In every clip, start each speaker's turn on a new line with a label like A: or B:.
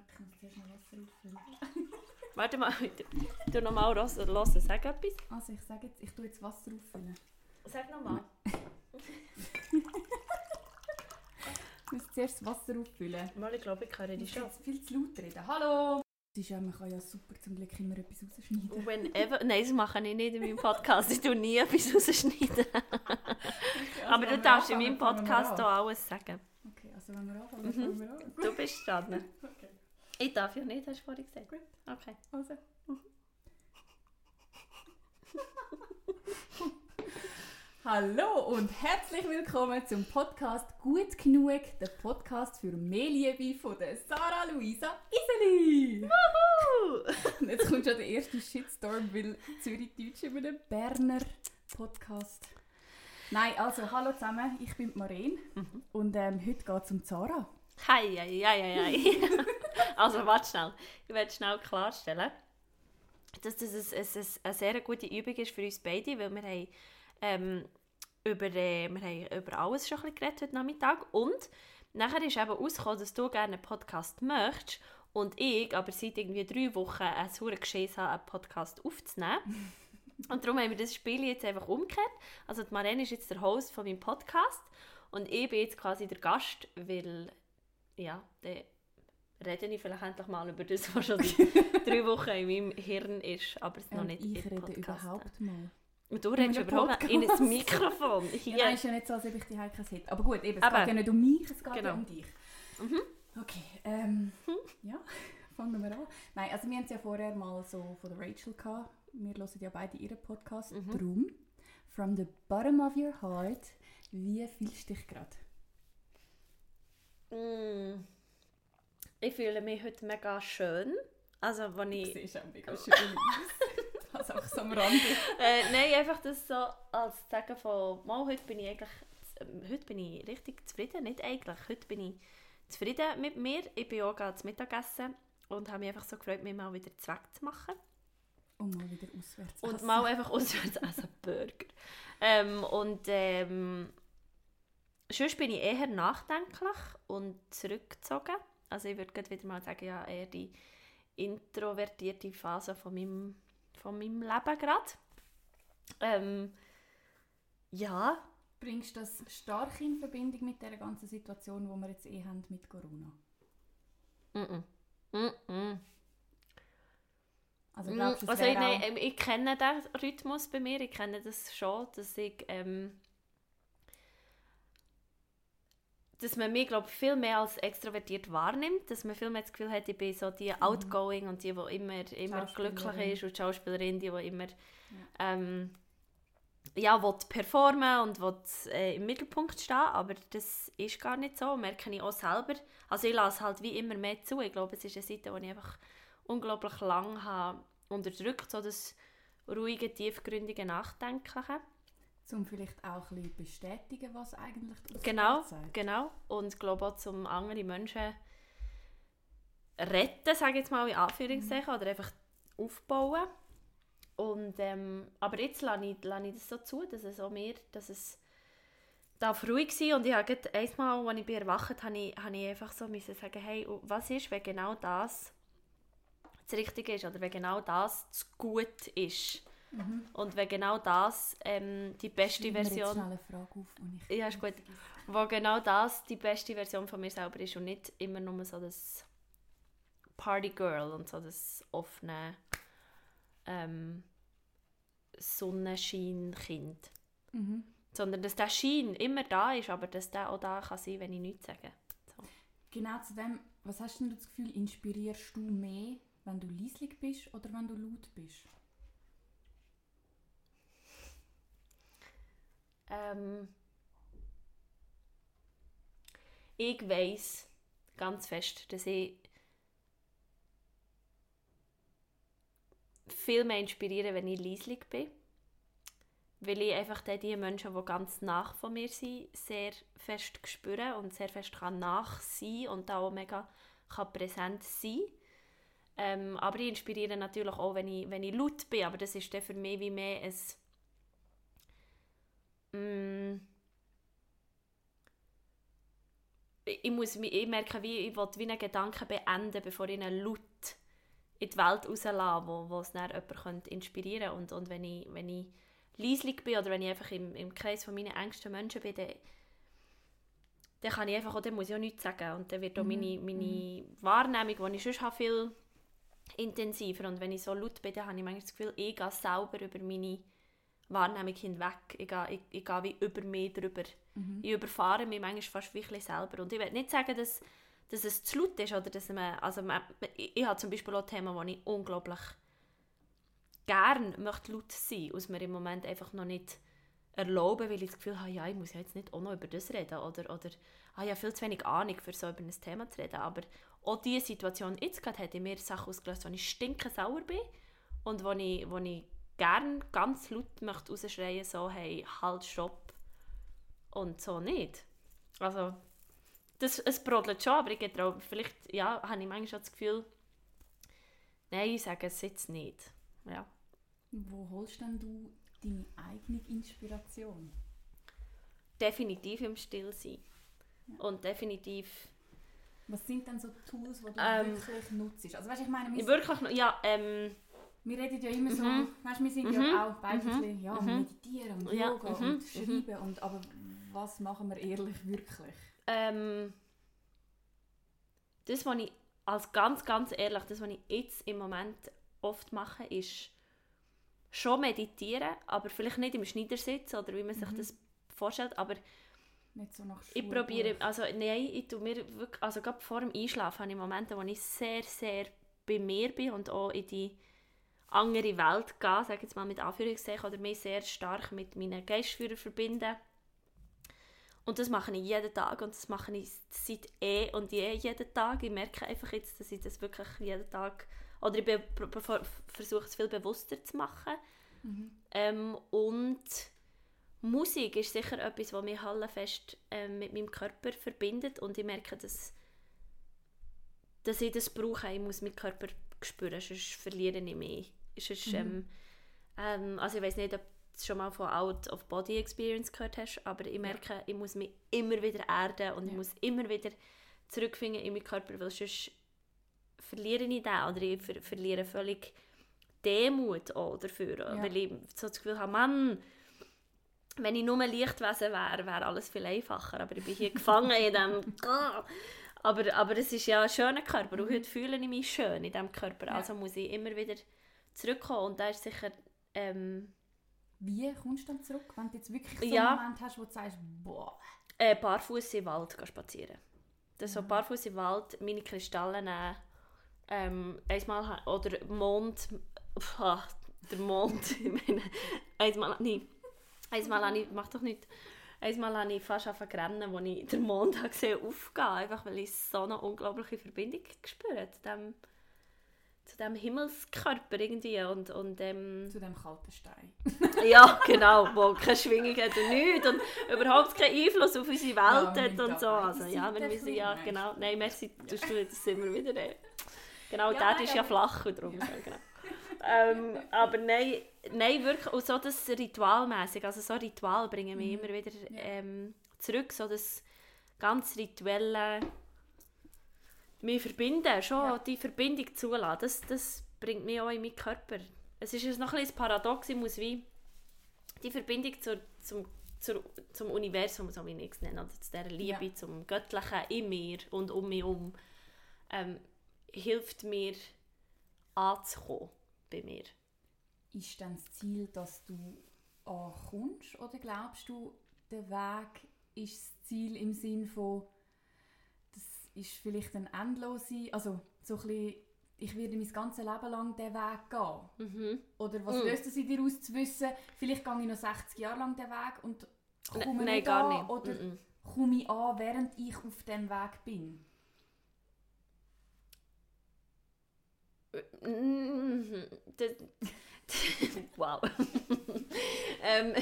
A: warte, ich muss zuerst noch Wasser auffüllen.
B: Warte mal, du, nochmal hören, sag etwas.
A: Also ich sage jetzt, ich tue jetzt Wasser auffüllen.
B: Sag nochmal.
A: Ich muss zuerst Wasser auffüllen.
B: Mal, ich glaube, ich kann
A: Ich
B: reden schon.
A: jetzt viel zu laut reden. Hallo! Es ist ja, man kann ja super zum Glück immer etwas rausschneiden.
B: Whenever, nein, das mache ich nicht in meinem Podcast. Ich tue nie etwas rausschneiden. Aber du darfst in meinem Podcast
A: auch
B: alles sagen.
A: Okay, also wenn wir anfangen,
B: Mhm.
A: fangen wir an.
B: Du bist dran. Ich darf ja nicht, hast du vorhin gesagt.
A: Gut.
B: Okay.
A: also. Hallo und herzlich willkommen zum Podcast Gut genug, der Podcast für mehr Liebe von der Sarah Luisa Iseli. Und jetzt kommt schon der erste Shitstorm, weil Zürich Deutsch über den Berner Podcast. Nein, also hallo zusammen, ich bin Maren
B: Mhm.
A: und ähm, heute geht es um Zara.
B: Hei, hei, hei, hei, hei. also, warte schnell. Ich werde schnell klarstellen, dass das ein, ein, ein, eine sehr gute Übung ist für uns beide, weil wir haben, ähm, über, äh, wir haben über alles schon ein bisschen geredet heute Nachmittag und nachher ist eben rausgekommen, dass du gerne einen Podcast möchtest und ich aber seit irgendwie drei Wochen ein sauer Geschiss habe, einen Podcast aufzunehmen. Und darum haben wir das Spiel jetzt einfach umgekehrt. Also die Marlene ist jetzt der Host von meinem Podcast und ich bin jetzt quasi der Gast, weil ja, dann rede ich vielleicht endlich mal über das, was schon drei Wochen in meinem Hirn ist, aber es noch
A: Und
B: nicht
A: Ähm, ich
B: im
A: rede überhaupt mal.
B: Und du
A: in
B: redest überhaupt in ein
A: Podcast.
B: Mikrofon.
A: Ja,
B: Hier.
A: nein, ist ja nicht so, als ob ich die Heike hätte. Aber gut, eben, es
B: Aber-
A: geht ja nicht um mich, es geht
B: Genau.
A: ja um dich.
B: Mhm.
A: Okay, ähm, ja, fangen wir an. Nein, also wir haben es ja vorher mal so von der Rachel gehabt. Wir hören ja beide ihren Podcast.
B: Mhm.
A: Drum, from the bottom of your heart, wie fühlst du dich gerade?
B: Mm. Ich fühle mich heute mega schön. Also, wenn ich...
A: siehst auch mega schön aus. also einfach so am Rande.
B: Äh, nein, einfach das so als Sagen von, mal, heute bin ich eigentlich, ähm, heute bin ich richtig zufrieden, nicht eigentlich, heute bin ich zufrieden mit mir. Ich bin auch gerade zum Mittagessen und habe mich einfach so gefreut, mich mal wieder zweck zu machen.
A: Und mal wieder auswärts
B: Und
A: essen.
B: mal einfach auswärts essen, Burger. Ähm, und ähm, sonst bin ich eher nachdenklich und zurückgezogen. Also ich würde wieder mal sagen, ja, eher die introvertierte Phase von meinem, von meinem Leben gerade. Ähm, ja,
A: Bringst du das stark in Verbindung mit der ganzen Situation, die wir jetzt eh haben mit Corona?
B: mm -mm. Mm.
A: Also glaubst du,
B: Also ich, nein, ähm, ich kenne den Rhythmus bei mir, ich kenne das schon, dass ich ähm, dass man mich glaube viel mehr als extrovertiert wahrnimmt, dass man viel mehr das Gefühl hat, ich bin so die outgoing und die, die immer, immer glücklich ist und die Schauspielerin, die, die immer ähm, ja, will performen und will, äh, im Mittelpunkt stehen, aber das ist gar nicht so, merke ich auch selber. Also ich lasse halt wie immer mehr zu, ich glaube, es ist eine Seite, die ich einfach unglaublich lang habe unterdrückt, so das ruhige, tiefgründige Nachdenkliche.
A: Um vielleicht auch ein bisschen bestätigen, was eigentlich Ausgabe
B: Genau,
A: sagt.
B: genau. Und ich glaube auch, zum andere Menschen retten, sage ich jetzt mal in Anführungszeichen, oder einfach aufbauen. Und, ähm, aber jetzt lasse ich, lasse ich das so zu, dass es auch mir, dass es darf ruhig sein und ich habe einmal, als ich bin erwacht, habe ich, habe ich einfach so müssen sagen, hey, was ist, wenn genau das das Richtige ist oder wenn genau das das Gut ist
A: Mhm.
B: und wenn genau das ähm, die beste
A: jetzt
B: Version
A: schnell eine Frage auf, ich
B: Ja, ist gut. wo genau das die beste Version von mir selber ist und nicht immer nur so das Partygirl und so das offene ähm, Sonnenschein-Kind.
A: Mhm.
B: Sondern dass der Schein immer da ist, aber dass der auch da kann sein, wenn ich nichts sage.
A: Genau zu dem, was hast denn du das Gefühl, inspirierst du mehr, wenn du leislich bist oder wenn du laut bist?
B: Ähm, ich weiß ganz fest, dass ich viel mehr inspiriere, wenn ich leislich bin. Weil ich einfach die Menschen, die ganz nach von mir sind, sehr fest spüren und sehr fest kann nach sein und da auch mega kann präsent sein ähm, Aber ich inspiriere natürlich auch, wenn ich, wenn ich laut bin, aber das ist dann für mich wie mehr ein Mm. ich, muss, ich merke, wie, ich will wie einen Gedanken beenden, bevor ich ihn laut in die Welt rauslasse, wo, wo es dann jemanden inspirieren könnte. Und, und wenn ich, wenn ich leislich bin oder wenn ich einfach im, im Kreis von meinen engsten Menschen bin, dann, dann kann ich einfach, oder muss ich auch nichts sagen. Und dann wird auch meine,
A: Mhm.
B: meine Wahrnehmung, die ich sonst habe, viel intensiver. Und wenn ich so laut bin, dann habe ich manchmal das Gefühl, ich gehe selber über meine Wahrnehmung hinweg. Ich gehe, ich, ich gehe wie über mich drüber.
A: Mhm.
B: Ich überfahre mich manchmal fast bisschen selber. Und ich will nicht sagen, dass, dass es zu laut ist oder dass man, also man, ich, ich habe zum Beispiel auch Themen, wo ich unglaublich gern möchte laut sein, aus mir im Moment einfach noch nicht erlauben, weil ich das Gefühl habe, ja, ich muss ja jetzt nicht auch noch über das reden oder, oder ah, ja, viel zu wenig Ahnung, für so über ein Thema zu reden. Aber auch diese Situation jetzt gerade hat in mir Sachen ausgelöst, wo ich stinkensauer bin und wo ich, wo ich gern ganz laut möchte rausschreien, so, hey, halt, stopp. Und so nicht. Also, das, es brodelt schon, aber ich gehe drauf, vielleicht, ja, habe ich manchmal schon das Gefühl, nein, ich sage es jetzt nicht. Ja.
A: Wo holst denn du deine eigene Inspiration?
B: Definitiv im Stillsein. Und definitiv,
A: Was sind denn so Tools, die du
B: Ähm,
A: wirklich nutzt? Also weißt, ich meine, wir,
B: wirklich, ja, ähm,
A: wir reden ja immer so,
B: Mhm.
A: weißt, wir sind
B: Mhm.
A: ja auch beide
B: Mhm.
A: bisschen, ja,
B: Mhm.
A: meditieren und
B: Ja,
A: Yoga
B: mhm.
A: und schreiben, und, aber was machen wir ehrlich wirklich?
B: ähm, das, was ich, als ganz, ganz ehrlich, das, was ich jetzt im Moment oft mache, ist schon meditieren, aber vielleicht nicht im Schneidersitz oder wie man sich
A: Mhm.
B: das vorstellt, aber
A: Nicht so
B: Ich probiere, also nein, ich tue mir wirklich, also gerade vor dem Einschlafen habe ich Momente, wo ich sehr, sehr bei mir bin und auch in die andere Welt gehe, sage ich jetzt mal mit Anführungszeichen, oder mich sehr stark mit meinen Geistführern verbinden. Und das mache ich jeden Tag und das mache ich seit eh und je jeden Tag. Ich merke einfach jetzt, dass ich das wirklich jeden Tag, oder ich versuche es viel bewusster zu machen.
A: Mhm.
B: Ähm, und Musik ist sicher etwas, was mich hallenfest ähm, mit meinem Körper verbindet und ich merke, dass, dass ich das brauche. Ich muss meinen Körper spüren, sonst verliere ich mich. Sonst,
A: Mhm.
B: ähm, ähm, also ich weiß nicht, ob du schon mal von Out of Body Experience gehört hast, aber ich merke, ich muss mich immer wieder erden und ich
A: Ja.
B: muss immer wieder zurückfinden in meinen Körper, weil sonst verliere ich den oder ich ver verliere völlig Demut auch dafür,
A: Ja.
B: weil ich so das Gefühl habe, Mann, wenn ich nur Lichtwesen wäre, wäre alles viel einfacher, aber ich bin hier gefangen in dem aber, aber es ist ja ein schöner Körper und heute fühle ich mich schön in diesem Körper,
A: Ja.
B: also muss ich immer wieder zurückkommen und da ist sicher ähm,
A: Wie kommst du dann zurück, wenn du jetzt wirklich so
B: Ja.
A: einen Moment hast, wo du sagst, boah,
B: äh, barfuß im Wald spazieren. Das so
A: Mhm.
B: barfuß im Wald, meine Kristalle nehmen, ähm, einmal oder Mond, pff, ah, der Mond, ich meine, einmal, nein, einmal habe ich, mach doch nicht, einmal habe ich fast angefangen zu rennen, als ich den Mond habe gesehen aufgehen, einfach weil ich so eine unglaubliche Verbindung gespürt dem, zu dem Himmelskörper irgendwie und, und ähm,
A: zu dem kalten Stein.
B: ja, genau, wo keine Schwingung hat und nichts und überhaupt keinen Einfluss auf unsere Welt
A: Ja, wir
B: hat und so. Also, ja, wir
A: ein
B: ja,
A: bisschen,
B: genau. Nein, merci, tust du das immer wieder. äh. Genau,
A: Ja,
B: der
A: nein,
B: ist ja flach und darum so, genau. ähm, aber nein, nein, wirklich, und so das Ritualmäßig, also so Ritual bringen mich
A: Mhm.
B: immer wieder
A: Ja.
B: ähm, zurück, so das ganz Rituelle mich verbinden, schon
A: Ja.
B: die Verbindung zulassen, das, das bringt mich auch in meinen Körper. Es ist noch ein bisschen Paradox, ich muss wie die Verbindung zur, zum, zur, zum Universum, so wie ich es nenne, zu dieser Liebe,
A: Ja.
B: zum Göttlichen in mir und um mich herum, ähm, hilft mir anzukommen bei mir.
A: Ist dann das Ziel, dass du ankommst oder glaubst du, der Weg ist das Ziel im Sinn von, ist vielleicht ein endlose, also so ein bisschen, ich werde mein ganzes Leben lang diesen Weg gehen?
B: Mhm.
A: Oder was
B: Mm.
A: löst es in dir aus zu wissen, vielleicht gehe ich noch 60 Jahre lang den Weg und komme
B: Nein,
A: nicht
B: gar
A: an,
B: nicht.
A: oder
B: Mhm.
A: komme ich an, während ich auf dem Weg bin?
B: Mhm. Das- wow. ähm,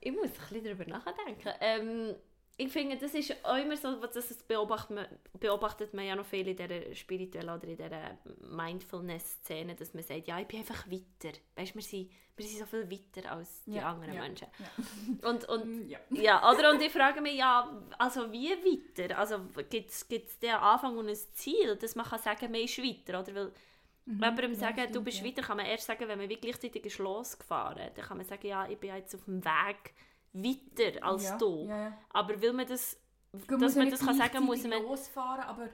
B: ich muss ein bisschen darüber nachdenken. Ähm, ich finde, das ist auch immer so, das beobachtet man, beobachtet man ja noch viel in dieser spirituellen oder in dieser Mindfulness-Szene, dass man sagt, ja, ich bin einfach weiter. Weißt du, wir sind, wir sind so viel weiter als die
A: Ja,
B: anderen
A: ja,
B: Menschen.
A: ja.
B: Und, und,
A: Mm, ja.
B: ja, oder? Und ich frage mich, ja, also wie weiter? Also gibt es den Anfang und ein Ziel, dass man kann sagen, man ist weiter, oder? Weil jemandem
A: Mhm. Ja,
B: sagen, du
A: stimmt,
B: bist
A: ja.
B: weiter, kann man erst sagen, wenn man wie gleichzeitig ist losgefahren. Dann kann man sagen, ja, ich bin jetzt auf dem Weg weiter als
A: ja,
B: du.
A: Ja, ja.
B: Aber will man das,
A: Gut,
B: dass man das kann sagen, muss man,
A: losfahren, aber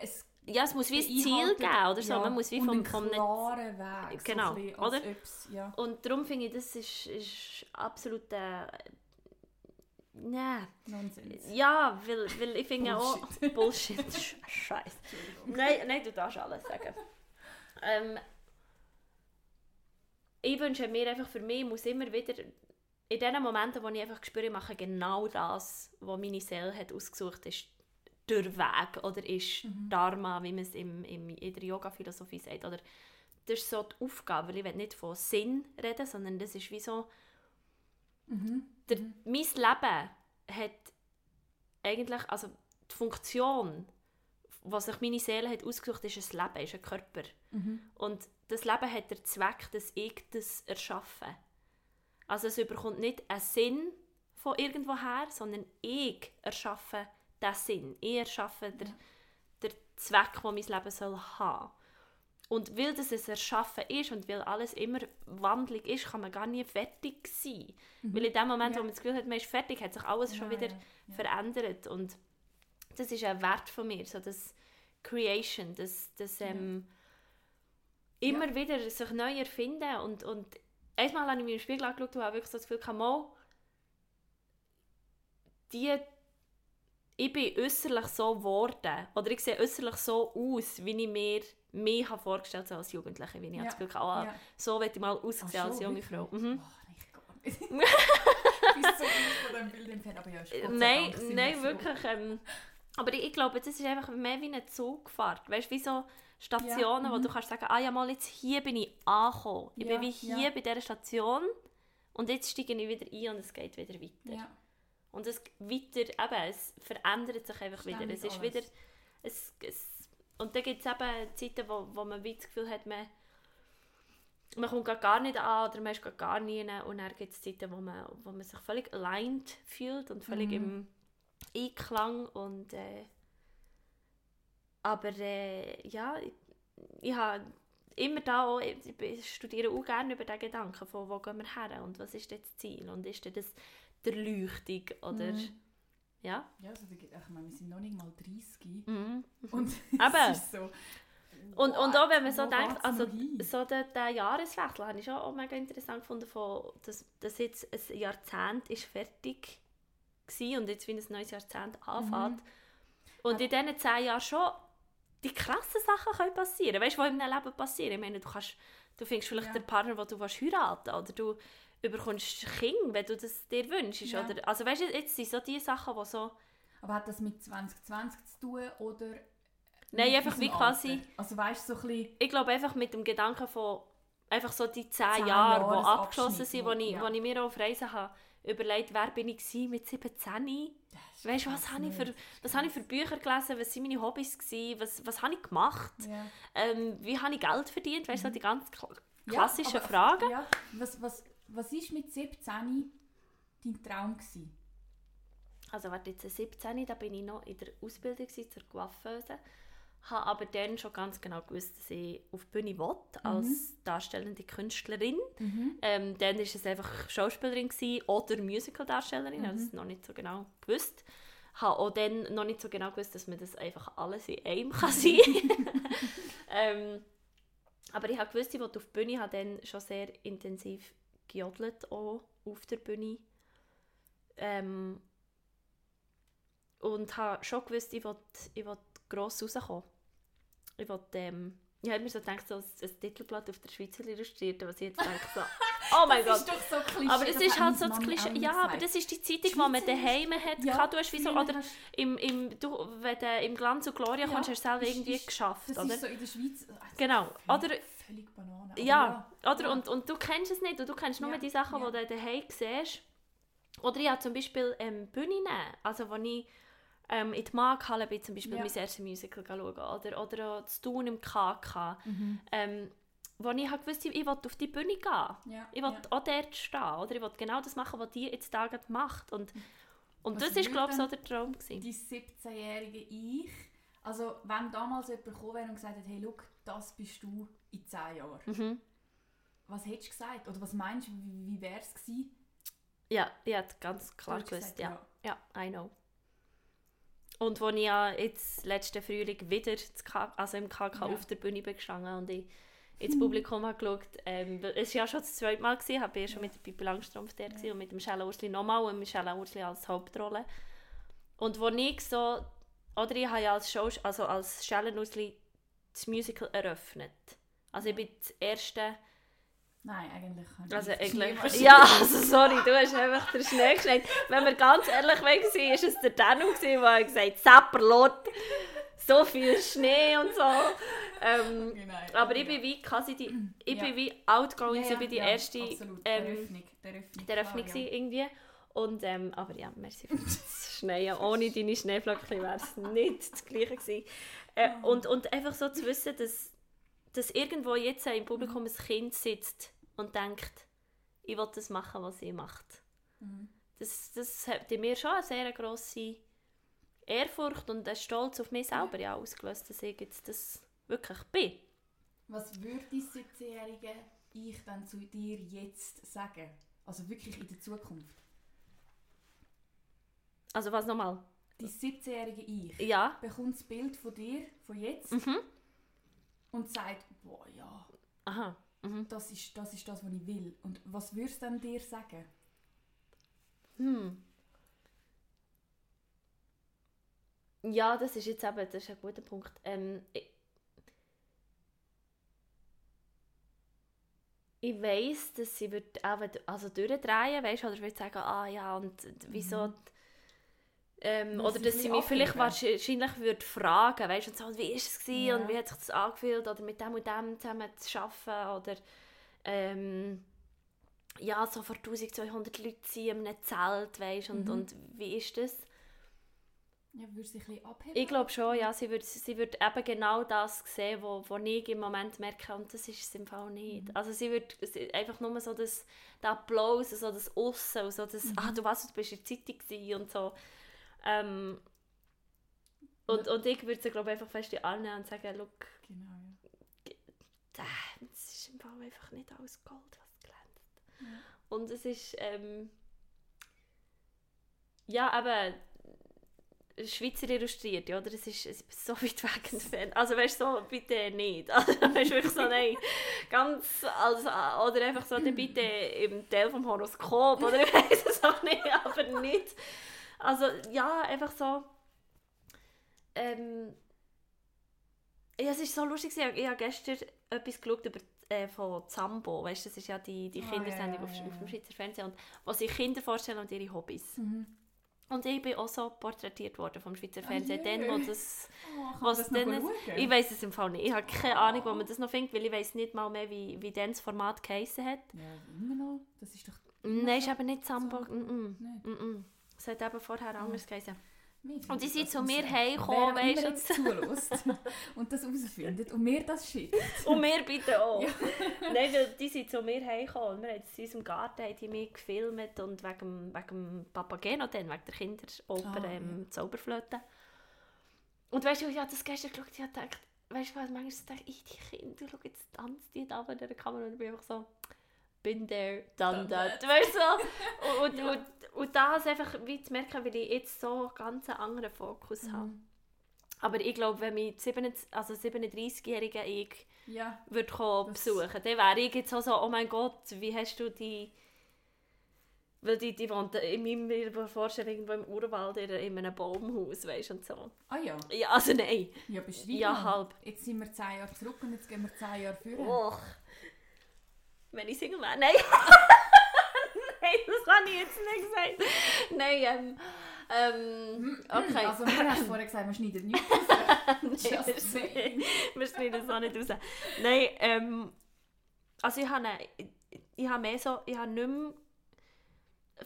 A: es
B: ja, es muss wie ein Ziel geben, oder so. Man muss wie vom, vom
A: klaren Weg,
B: Genau,
A: so
B: oder?
A: ja.
B: Und darum finde ich, das ist, ist absolut äh, Nein.
A: Nonsens.
B: Ja, weil, weil ich finde auch...
A: Bullshit.
B: Bullshit. Sch- Scheiße. Nein, nein, du darfst alles sagen. ähm, ich wünsche mir einfach für mich, muss immer wieder in den Momenten, wo ich einfach spüre, ich mache genau das, was meine Seele hat ausgesucht ist der Weg oder ist Dharma, wie man es im, im, in der Yoga-Philosophie sagt. Oder das ist so die Aufgabe, weil ich will nicht von Sinn reden, sondern das ist wie so,
A: Mhm.
B: der, mein Leben hat eigentlich, also die Funktion, was sich meine Seele hat ausgesucht, ist ein Leben, ist ein Körper.
A: Mhm.
B: Und das Leben hat den Zweck, dass ich das erschaffe. Also es überkommt nicht einen Sinn von irgendwoher, sondern ich erschaffe den Sinn. Ich erschaffe den, den Zweck, den mein Leben soll haben. Und weil das ein Erschaffen ist und weil alles immer Wandlung ist, kann man gar nie fertig sein. Weil in dem Moment,
A: Mhm. Ja.
B: wo man das Gefühl hat, man ist fertig, hat sich alles schon
A: Ja,
B: wieder
A: ja, ja.
B: verändert. Und das ist ein Wert von mir, so das Creation, das, das ähm, immer wieder sich neu erfinden. Und, und einmal habe ich mir im Spiegel angeschaut und habe wirklich so das Gefühl, mal, die, ich bin äußerlich so geworden, oder ich sehe äußerlich so aus, wie ich mir mich habe vorgestellt habe als Jugendliche, wie ich
A: Ja,
B: habe das Gefühl hatte, ah,
A: ja.
B: so will ich mal aussehen als junge? Frau. Mhm.
A: Oh, ich gar nicht. ich bin so weit von diesem Bild entfernt, aber ja,
B: Nein, nein, wirklich. Ähm, aber ich, ich glaube, das ist einfach mehr wie eine Zugfahrt. Weißt du, wie so Stationen,
A: Ja,
B: wo
A: mhm.
B: du kannst sagen, ah ja, mal jetzt hier bin ich angekommen. Ich
A: Ja,
B: bin wie hier
A: ja.
B: bei dieser Station und jetzt steige ich wieder ein und es geht wieder weiter. Und es weiter, eben, es verändert sich einfach wieder.
A: Ständig
B: Es ist
A: alles.
B: wieder, es, es, und dann gibt es eben Zeiten, wo, wo man wie das Gefühl hat, man, man kommt gar nicht an oder man ist gar nie. Und dann gibt es Zeiten, wo man, wo man sich völlig aligned fühlt und völlig
A: Mhm.
B: im Einklang und äh, aber äh, ja, ich, ich habe immer da auch, ich, ich studiere auch gerne über den Gedanken von wo gehen wir her und was ist das Ziel und ist das der Leuchtung oder
A: Mhm.
B: ja?
A: Ja, also, ich meine, wir sind noch nicht mal 30
B: mhm.
A: und
B: Aber-
A: es ist so...
B: Und, und auch wenn man so denkt, also so der, der Jahreswechsel habe ich schon auch mega interessant gefunden, von, dass, dass jetzt ein Jahrzehnt ist fertig und jetzt wie ein neues Jahrzehnt anfängt.
A: Mhm.
B: Und in diesen zehn Jahren schon die krassen Sachen können passieren. Weißt du, was in einem Leben passieren? Ich meine, du, kannst, du findest vielleicht
A: Ja.
B: den Partner, den du willst heiraten oder du bekommst Kinder, wenn du das dir wünschst.
A: Ja.
B: Oder, also weißt du, jetzt sind so die Sachen, die so...
A: Aber hat das mit 2020 zu tun oder...
B: Nein, einfach wie quasi...
A: Alter? Also weißt du, so ein bisschen...
B: ich glaube einfach mit dem Gedanken von einfach so die zehn,
A: Zehn
B: Jahre, die abgeschlossen sind, wo- ich,
A: ja.
B: wo ich mir auf Reisen habe überlegt, wer bin ich gewesen mit 17? Weißt du, was habe ich, für, was habe ich für Bücher gelesen, was waren meine Hobbys, gewesen, was, was habe ich gemacht,
A: Ja.
B: ähm, wie habe ich Geld verdient, weißt du, so die ganz kla-
A: Ja,
B: klassischen
A: aber-
B: Fragen.
A: Ja, was, was, was ist mit 17 dein Traum gewesen?
B: Also warte, jetzt 17, da bin ich noch in der Ausbildung gewesen, zur Coiffeuse, habe aber dann schon ganz genau gewusst, dass ich auf die Bühne will, als darstellende Künstlerin. Ähm, dann war es einfach Schauspielerin gewesen oder Musicaldarstellerin, mhm. das noch nicht so genau gewusst. Habe auch dann noch nicht so genau gewusst, dass man das einfach alles in einem kann sein ähm, Aber ich habe gewusst, ich wollte auf die Bühne, habe dann schon sehr intensiv gejodelt, auch auf der Bühne. Ähm, und habe schon gewusst, ich will gross rauskommen. Ich will, ähm, ich habe mir so gedacht, so ein, ein Titelblatt auf der Schweizer illustriert, was ich jetzt denke, so, oh mein
A: das
B: Gott.
A: ist doch so Klischee.
B: Aber es
A: das
B: ist halt so das Klischee. Ja, aber das ist die Zeitung, die man daheim hat.
A: Ja,
B: du hast wie so, oder
A: hast-
B: im, im, du, wenn du im Glanz und Gloria
A: Ja,
B: kommst, hast du selber irgendwie
A: ist-
B: geschafft,
A: Das
B: oder?
A: ist so in der Schweiz... also
B: Genau.
A: Völlig,
B: Oder,
A: völlig Banane. aber
B: ja, oder?
A: ja.
B: Und, und du kennst es nicht und du kennst nur
A: Ja,
B: die Sachen,
A: ja.
B: die du daheim siehst. Oder ich habe zum Beispiel ähm, Bühne nehmen, also wo ich ähm, in die Markhalle bin, zum Beispiel
A: Ja.
B: mein erstes Musical schauen oder, oder auch zu tun im KK,
A: Mhm.
B: ähm, wo ich halt wusste, ich will auf die Bühne gehen.
A: Ja,
B: Ich will
A: ja.
B: auch dort stehen, oder ich will genau das machen, was die jetzt da macht. Und, und
A: Was
B: das ist,
A: würde
B: glaube ich, so der Traum. Gewesen.
A: Die 17-jährige Ich, also wenn damals jemand gekommen wäre und gesagt hat, hey, look, das bist du in 10 Jahren.
B: Mhm.
A: Was hättest du gesagt? Oder was meinst du, wie, wie wäre es gewesen?
B: Ja, ich hätte ganz klar gewusst,
A: gesagt,
B: ja. Ja, I know. Und als ich ja jetzt letzten Frühling wieder also im KK
A: Ja.
B: auf der Bühne bin gestanden und ich ins Publikum habe geschaut, ähm, es war ja schon das zweite Mal, gewesen, ich war ja schon mit Pippi Langstrumpf der gewesen und mit dem Michelle Ursli nochmal und Michelle Ursli als Hauptrolle. Und wo ich so, oder ich habe ja als, Show, also als Michelle Ursli das Musical eröffnet. Also ich bin das erste
A: Nein, eigentlich kann
B: also
A: ich
B: eigentlich, ja, also sorry, du hast einfach den Schnee geschneit. Wenn wir ganz ehrlich weg waren, war es der Danu, der gesagt hat, Sapperlot, so viel Schnee und so. Ähm,
A: Genau,
B: aber ich
A: ja.
B: bin wie quasi die, ich
A: Ja.
B: bin wie outgoing,
A: Ja,
B: ich bin die erste
A: absolut.
B: ähm,
A: der Öffnung, der Öffnung,
B: der Öffnung
A: klar,
B: gewesen irgendwie. Und, ähm, aber ja, merci für das Schneien. Ohne deine Schneeflöckchen wäre es nicht das Gleiche gewesen. Äh, und, und einfach so zu wissen, dass, dass irgendwo jetzt im Publikum ein Kind sitzt und denkt, ich will das machen, was sie macht.
A: Mhm.
B: Das, das hat in mir schon eine sehr grosse Ehrfurcht und einen Stolz auf mich selber ja, ausgelöst, dass ich jetzt das wirklich bin.
A: Was würde die 17-jährige Ich dann zu dir jetzt sagen? Also wirklich in der Zukunft.
B: Also was nochmal?
A: Die 17-jährige Ich
B: Ja.
A: bekommt das Bild von dir, von jetzt,
B: Mhm.
A: Und sagt, boah ja,
B: Aha. Mhm.
A: das ist, das ist das, was ich will. Und was würdest du dann dir sagen?
B: Hm. Ja, das ist jetzt eben, das ist ein guter Punkt. Ähm, ich, ich weiss, dass sie wird eben, also durchdrehen, weißt, oder wird sagen, ah ja, und wieso...
A: Mhm.
B: Ähm, oder
A: sie
B: dass sie mich vielleicht wahrscheinlich würde fragen, weißt, und so, wie ist es gewesen
A: Ja.
B: und wie hat sich das angefühlt oder mit dem und dem zusammen zu arbeiten oder ähm, ja, so vor 1200 Leuten sein in einem Zelt, weißt, und,
A: Mhm.
B: und wie ist das?
A: Ja, würdest du dich ein bisschen abheben?
B: Ich glaube schon, ja, sie wird, sie wird eben genau das sehen, wo, wo ich im Moment merke, und das ist es im Fall nicht.
A: Mhm.
B: Also sie wird sie, einfach nur so das, der Applaus, so das Aussen, so das,
A: Mhm.
B: ah, du weißt, du bist in der Zeitung und so. Ähm, und, und ich würde sie, glaube ich, einfach fest in Arme nehmen und sagen, look,
A: Genau, ja.
B: es ist im Fall einfach nicht alles Gold, was glänzt.
A: Ja.
B: Und es ist, ähm, ja, aber Schweizer illustriert, ja, oder? Es ist, es ist so weit weg entfernt. Also, weißt du, so, bitte nicht. Also, weißt du, wirklich so, nein, ganz, als, oder einfach so, bitte im Teil vom Horoskop, oder ich weiß es auch nicht, aber nicht. Also, ja, einfach so, ähm, ja, es ist so lustig, ich habe gestern etwas geschaut über äh, von Zambo, weißt du, das ist ja die, die
A: Ah,
B: Kindersendung
A: ja,
B: auf,
A: ja,
B: auf dem
A: ja.
B: Schweizer Fernsehen, und, wo sich Kinder vorstellen und ihre Hobbys.
A: Mhm.
B: Und ich bin auch so porträtiert worden vom Schweizer
A: Ah,
B: Fernsehen,
A: je.
B: dann, wo das,
A: Oh,
B: was
A: das
B: dann, ich weiß es im Fall nicht, ich habe keine Ahnung, wo man das noch findet, weil ich weiß nicht mal mehr, wie, wie das Format geheissen hat.
A: Ja, immer noch. Das ist doch...
B: Nein, ist eben nicht Zambo,
A: Zambo.
B: mm. -mm. Mm -mm. Es hat eben vorher anders geheißen. Und die sind zu mir heimgekommen, weisst du.
A: jetzt zulässt und das herausfindet und mir das schickt.
B: Und wir bitte auch. Nein, weil die sind zu mir heimgekommen. und Wir haben in unserem Garten haben die mich gefilmt und wegen, wegen dem Papageno dann, wegen der Kinderoper
A: Ah,
B: ähm, Zauberflöte. Und weißt du, ich habe das gestern geschaut, ich habe gedacht, weißt du was, manchmal denke ich, die Kinder, schau, jetzt tanzt die da vor der Kamera und ich bin einfach so, bin there, done that. Weißt du, und,
A: Ja.
B: und, und das einfach wie zu merken, weil ich jetzt so ganz einen anderen Fokus habe.
A: Mhm.
B: Aber ich glaube, wenn mich 27 also 37-jährige ich
A: Ja,
B: würde kommen besuchen, dann wäre ich jetzt auch so, oh mein Gott, wie hast du die... Weil die, die wohnt in meiner Vorstellung irgendwo im Urwald in, in einem Baumhaus, weißt und so.
A: ah ja.
B: Ja, also nein.
A: Ja, beschreib
B: Ja, halb.
A: Jetzt sind wir 10 Jahre zurück und jetzt gehen wir 10 Jahre vor.
B: Och. Wenn ich Single wäre, nein. nein, das habe ich jetzt nicht gesagt. Nein, ähm... ähm okay.
A: Also, wir haben vorher gesagt, wir schneiden nichts raus.
B: Nein, wir schneiden das auch nicht raus. Nein, ähm, also ich habe, ich habe mehr so, ich habe nicht mehr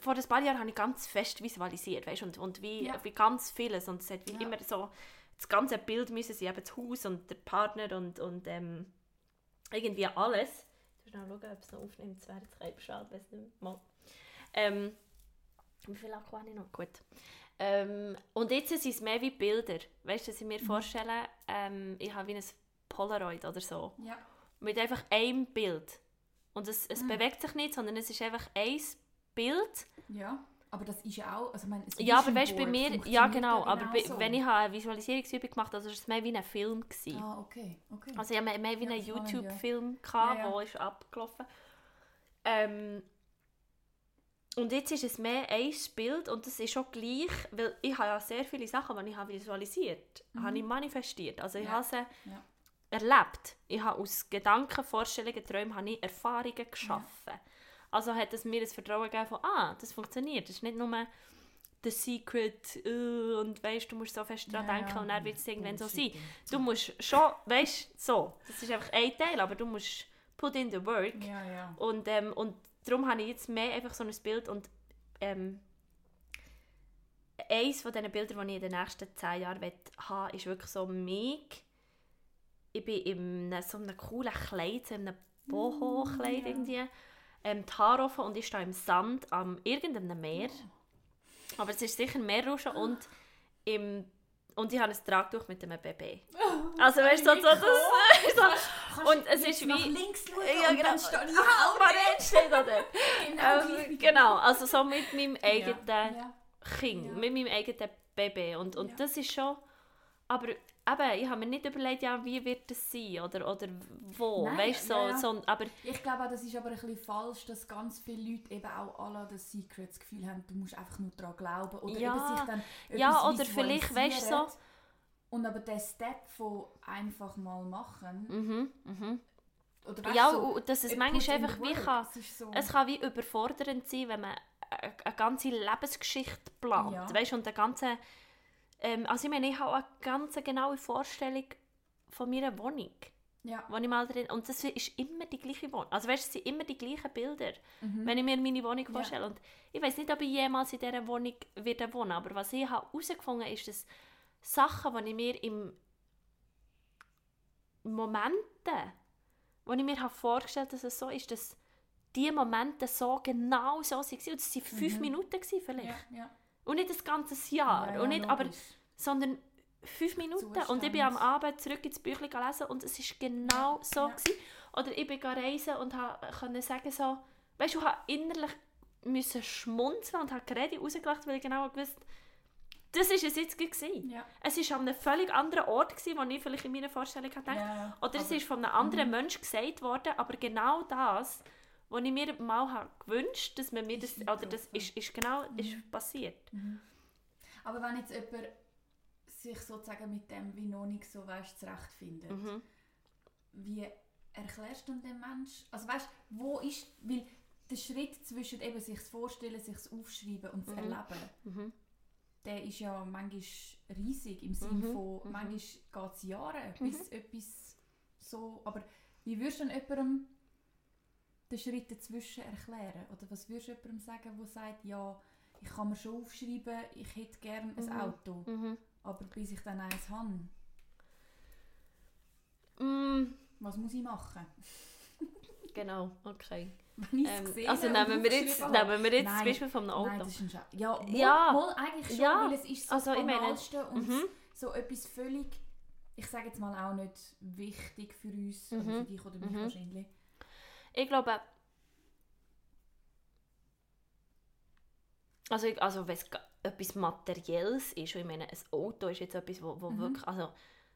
B: vor ein paar Jahren habe ich ganz fest visualisiert, weißt, und, und wie,
A: Ja.
B: wie ganz vieles und es hat wie
A: Ja.
B: immer so das ganze Bild müssen sein, eben das Haus und der Partner und, und ähm, irgendwie alles. Schnell schauen, ob es noch aufnimmt, es wäre jetzt kein Bescheid, weiß nicht mal. Ähm, wie viel Akku habe ich noch? Gut. Ähm, und jetzt sind es mehr wie Bilder. Weißt du, dass ich mir vorstelle, ähm, ich habe wie ein Polaroid oder so.
A: Ja.
B: Mit einfach einem Bild. Und es, es bewegt sich nicht, sondern es ist einfach ein Bild.
A: Ja. Aber das ist ja auch, also ich meine, ein
B: Ja, aber weißt du, bei mir, ja genau, aber
A: genau
B: bei,
A: so.
B: wenn ich eine Visualisierungsübung gemacht habe, also es war mehr wie ein Film. Gewesen.
A: Ah, okay, okay.
B: Also ich hatte mehr wie
A: Ja,
B: einen
A: spannend, ja.
B: YouTube-Film,
A: Ja, ja.
B: der ist abgelaufen. Ähm, und jetzt ist es mehr ein Bild und das ist schon gleich, weil ich habe ja sehr viele Sachen, die ich habe visualisiert, habe ich manifestiert. Also ich
A: Mhm. Ja.
B: habe sie erlebt. Ich habe aus Gedanken, Vorstellungen, Träumen habe ich Erfahrungen geschaffen. Also hat es mir das Vertrauen gegeben von, ah, das funktioniert. Das ist nicht nur the secret äh, und weißt, du musst so fest dran
A: Ja,
B: denken und dann wird es irgendwann so sein. Du musst schon, weißt du, so. Das ist einfach ein Teil, aber du musst put in the work.
A: Ja, ja.
B: Und, ähm, und darum habe ich jetzt mehr einfach so ein Bild und ähm, eines von diesen Bildern, die ich in den nächsten zehn Jahren haben will, ist wirklich so mich. Ich bin in so einem coolen Kleid, so einem Boho-Kleid
A: ja.
B: irgendwie, ähm, die Haare offen und ich stehe im Sand am irgendeinem Meer. Aber es ist sicher Meerrauschen und im und ich habe ein Tragtuch mit einem Baby. Also weißt du, so, so, das, so, und es ist
A: nach
B: wie...
A: links schauen
B: Ja,
A: und
B: genau.
A: dann stehe ich
B: Ah,
A: auch
B: Marien steht da dort.
A: Genau,
B: ähm, genau, also so mit meinem eigenen
A: Ja.
B: Kind,
A: Ja.
B: mit meinem eigenen Baby. Und, und
A: Ja.
B: das ist schon... Aber eben, ich habe mir nicht überlegt, ja, wie wird das sein oder, oder wo,
A: Nein,
B: weißt so,
A: ja,
B: so, aber
A: Ich glaube auch, das ist aber ein bisschen falsch, dass ganz viele Leute eben auch alle das Secret das Gefühl haben, du musst einfach nur daran glauben oder
B: Ja.
A: eben sich dann
B: Ja, oder vielleicht, weißt so-.
A: Und aber der Step von einfach mal machen,
B: mhm, mhm.
A: oder weißt,
B: Ja,
A: so,
B: und dass es manchmal einfach wie kann,
A: so,
B: es kann wie überfordernd sein, wenn man eine, ganze Lebensgeschichte plant,
A: Ja.
B: weißt und eine ganze, ähm, also ich meine, ich habe eine ganz genaue Vorstellung von meiner Wohnung.
A: ja.
B: wo ich mal drin und das ist immer die gleiche Wohnung. Also weißt, du, es sind immer die gleichen Bilder,
A: Mhm.
B: wenn ich mir meine Wohnung vorstelle. Und ich weiß nicht, ob ich jemals in dieser Wohnung werde wohnen, aber was ich habe herausgefunden ist, dass Sachen, die ich mir im Momente, wo ich mir habe vorgestellt dass es so ist, dass die Momente so genau so waren. Und es waren fünf Minuten gewesen vielleicht.
A: Ja, ja.
B: Und nicht das ganze Jahr.
A: Ja, ja,
B: und nicht, aber sondern fünf Minuten. Und ich
A: Zustand.
B: bin am Abend zurück ins Büchlein gelesen und es ist genau so.
A: Ja.
B: Gewesen. Oder ich bin reisen und konnte sagen so, weißt du, ich habe innerlich müssen schmunzeln und habe Rede rausgelacht, weil ich genau gewusst das ist es jetzt gewesen.
A: Ja.
B: Es war an einem völlig anderen Ort, gewesen, wo ich vielleicht in meiner Vorstellung hatte.
A: Ja,
B: Oder es ist von einem anderen Mensch gesagt worden, aber genau das, was ich mir mal habe gewünscht dass man mir das, oder das ist, ist genau ist passiert.
A: Aber wenn jetzt jemand sich sozusagen mit dem wie noch nicht so weißt, zurechtfindet,
B: Mhm.
A: wie erklärst du dem Mensch, also weißt wo ist, weil der Schritt zwischen eben sich vorstellen, sich aufschreiben und
B: Mhm.
A: erleben,
B: Mhm.
A: der ist ja manchmal riesig im Sinne
B: Mhm,
A: von,
B: mhm.
A: manchmal geht es Jahre, bis etwas so, aber wie würdest du jemandem den Schritt dazwischen erklären? Oder was würdest du jemandem sagen, der sagt, ja, ich kann mir schon aufschreiben, ich hätte gerne ein
B: Mhm.
A: Auto,
B: Mhm.
A: aber bis ich dann eins habe,
B: Mm,
A: was muss ich machen?
B: genau, okay. Ähm, also nehmen wir jetzt, nehmen wir jetzt
A: Nein,
B: zum Beispiel einem Auto.
A: Nein, das ist ein Scheiß. Ja, wohl,
B: Ja.
A: wohl eigentlich schon,
B: Ja.
A: weil es ist so
B: Also,
A: das Banalste und
B: Mhm.
A: so etwas völlig, ich sage jetzt mal auch nicht wichtig für uns, oder
B: Mhm.
A: für dich oder mich
B: Mhm.
A: wahrscheinlich.
B: Ich glaube, also, ich- also wenn es etwas Materielles ist, ich meine, ein Auto ist jetzt etwas, wo, wo
A: Mhm.
B: wirklich, also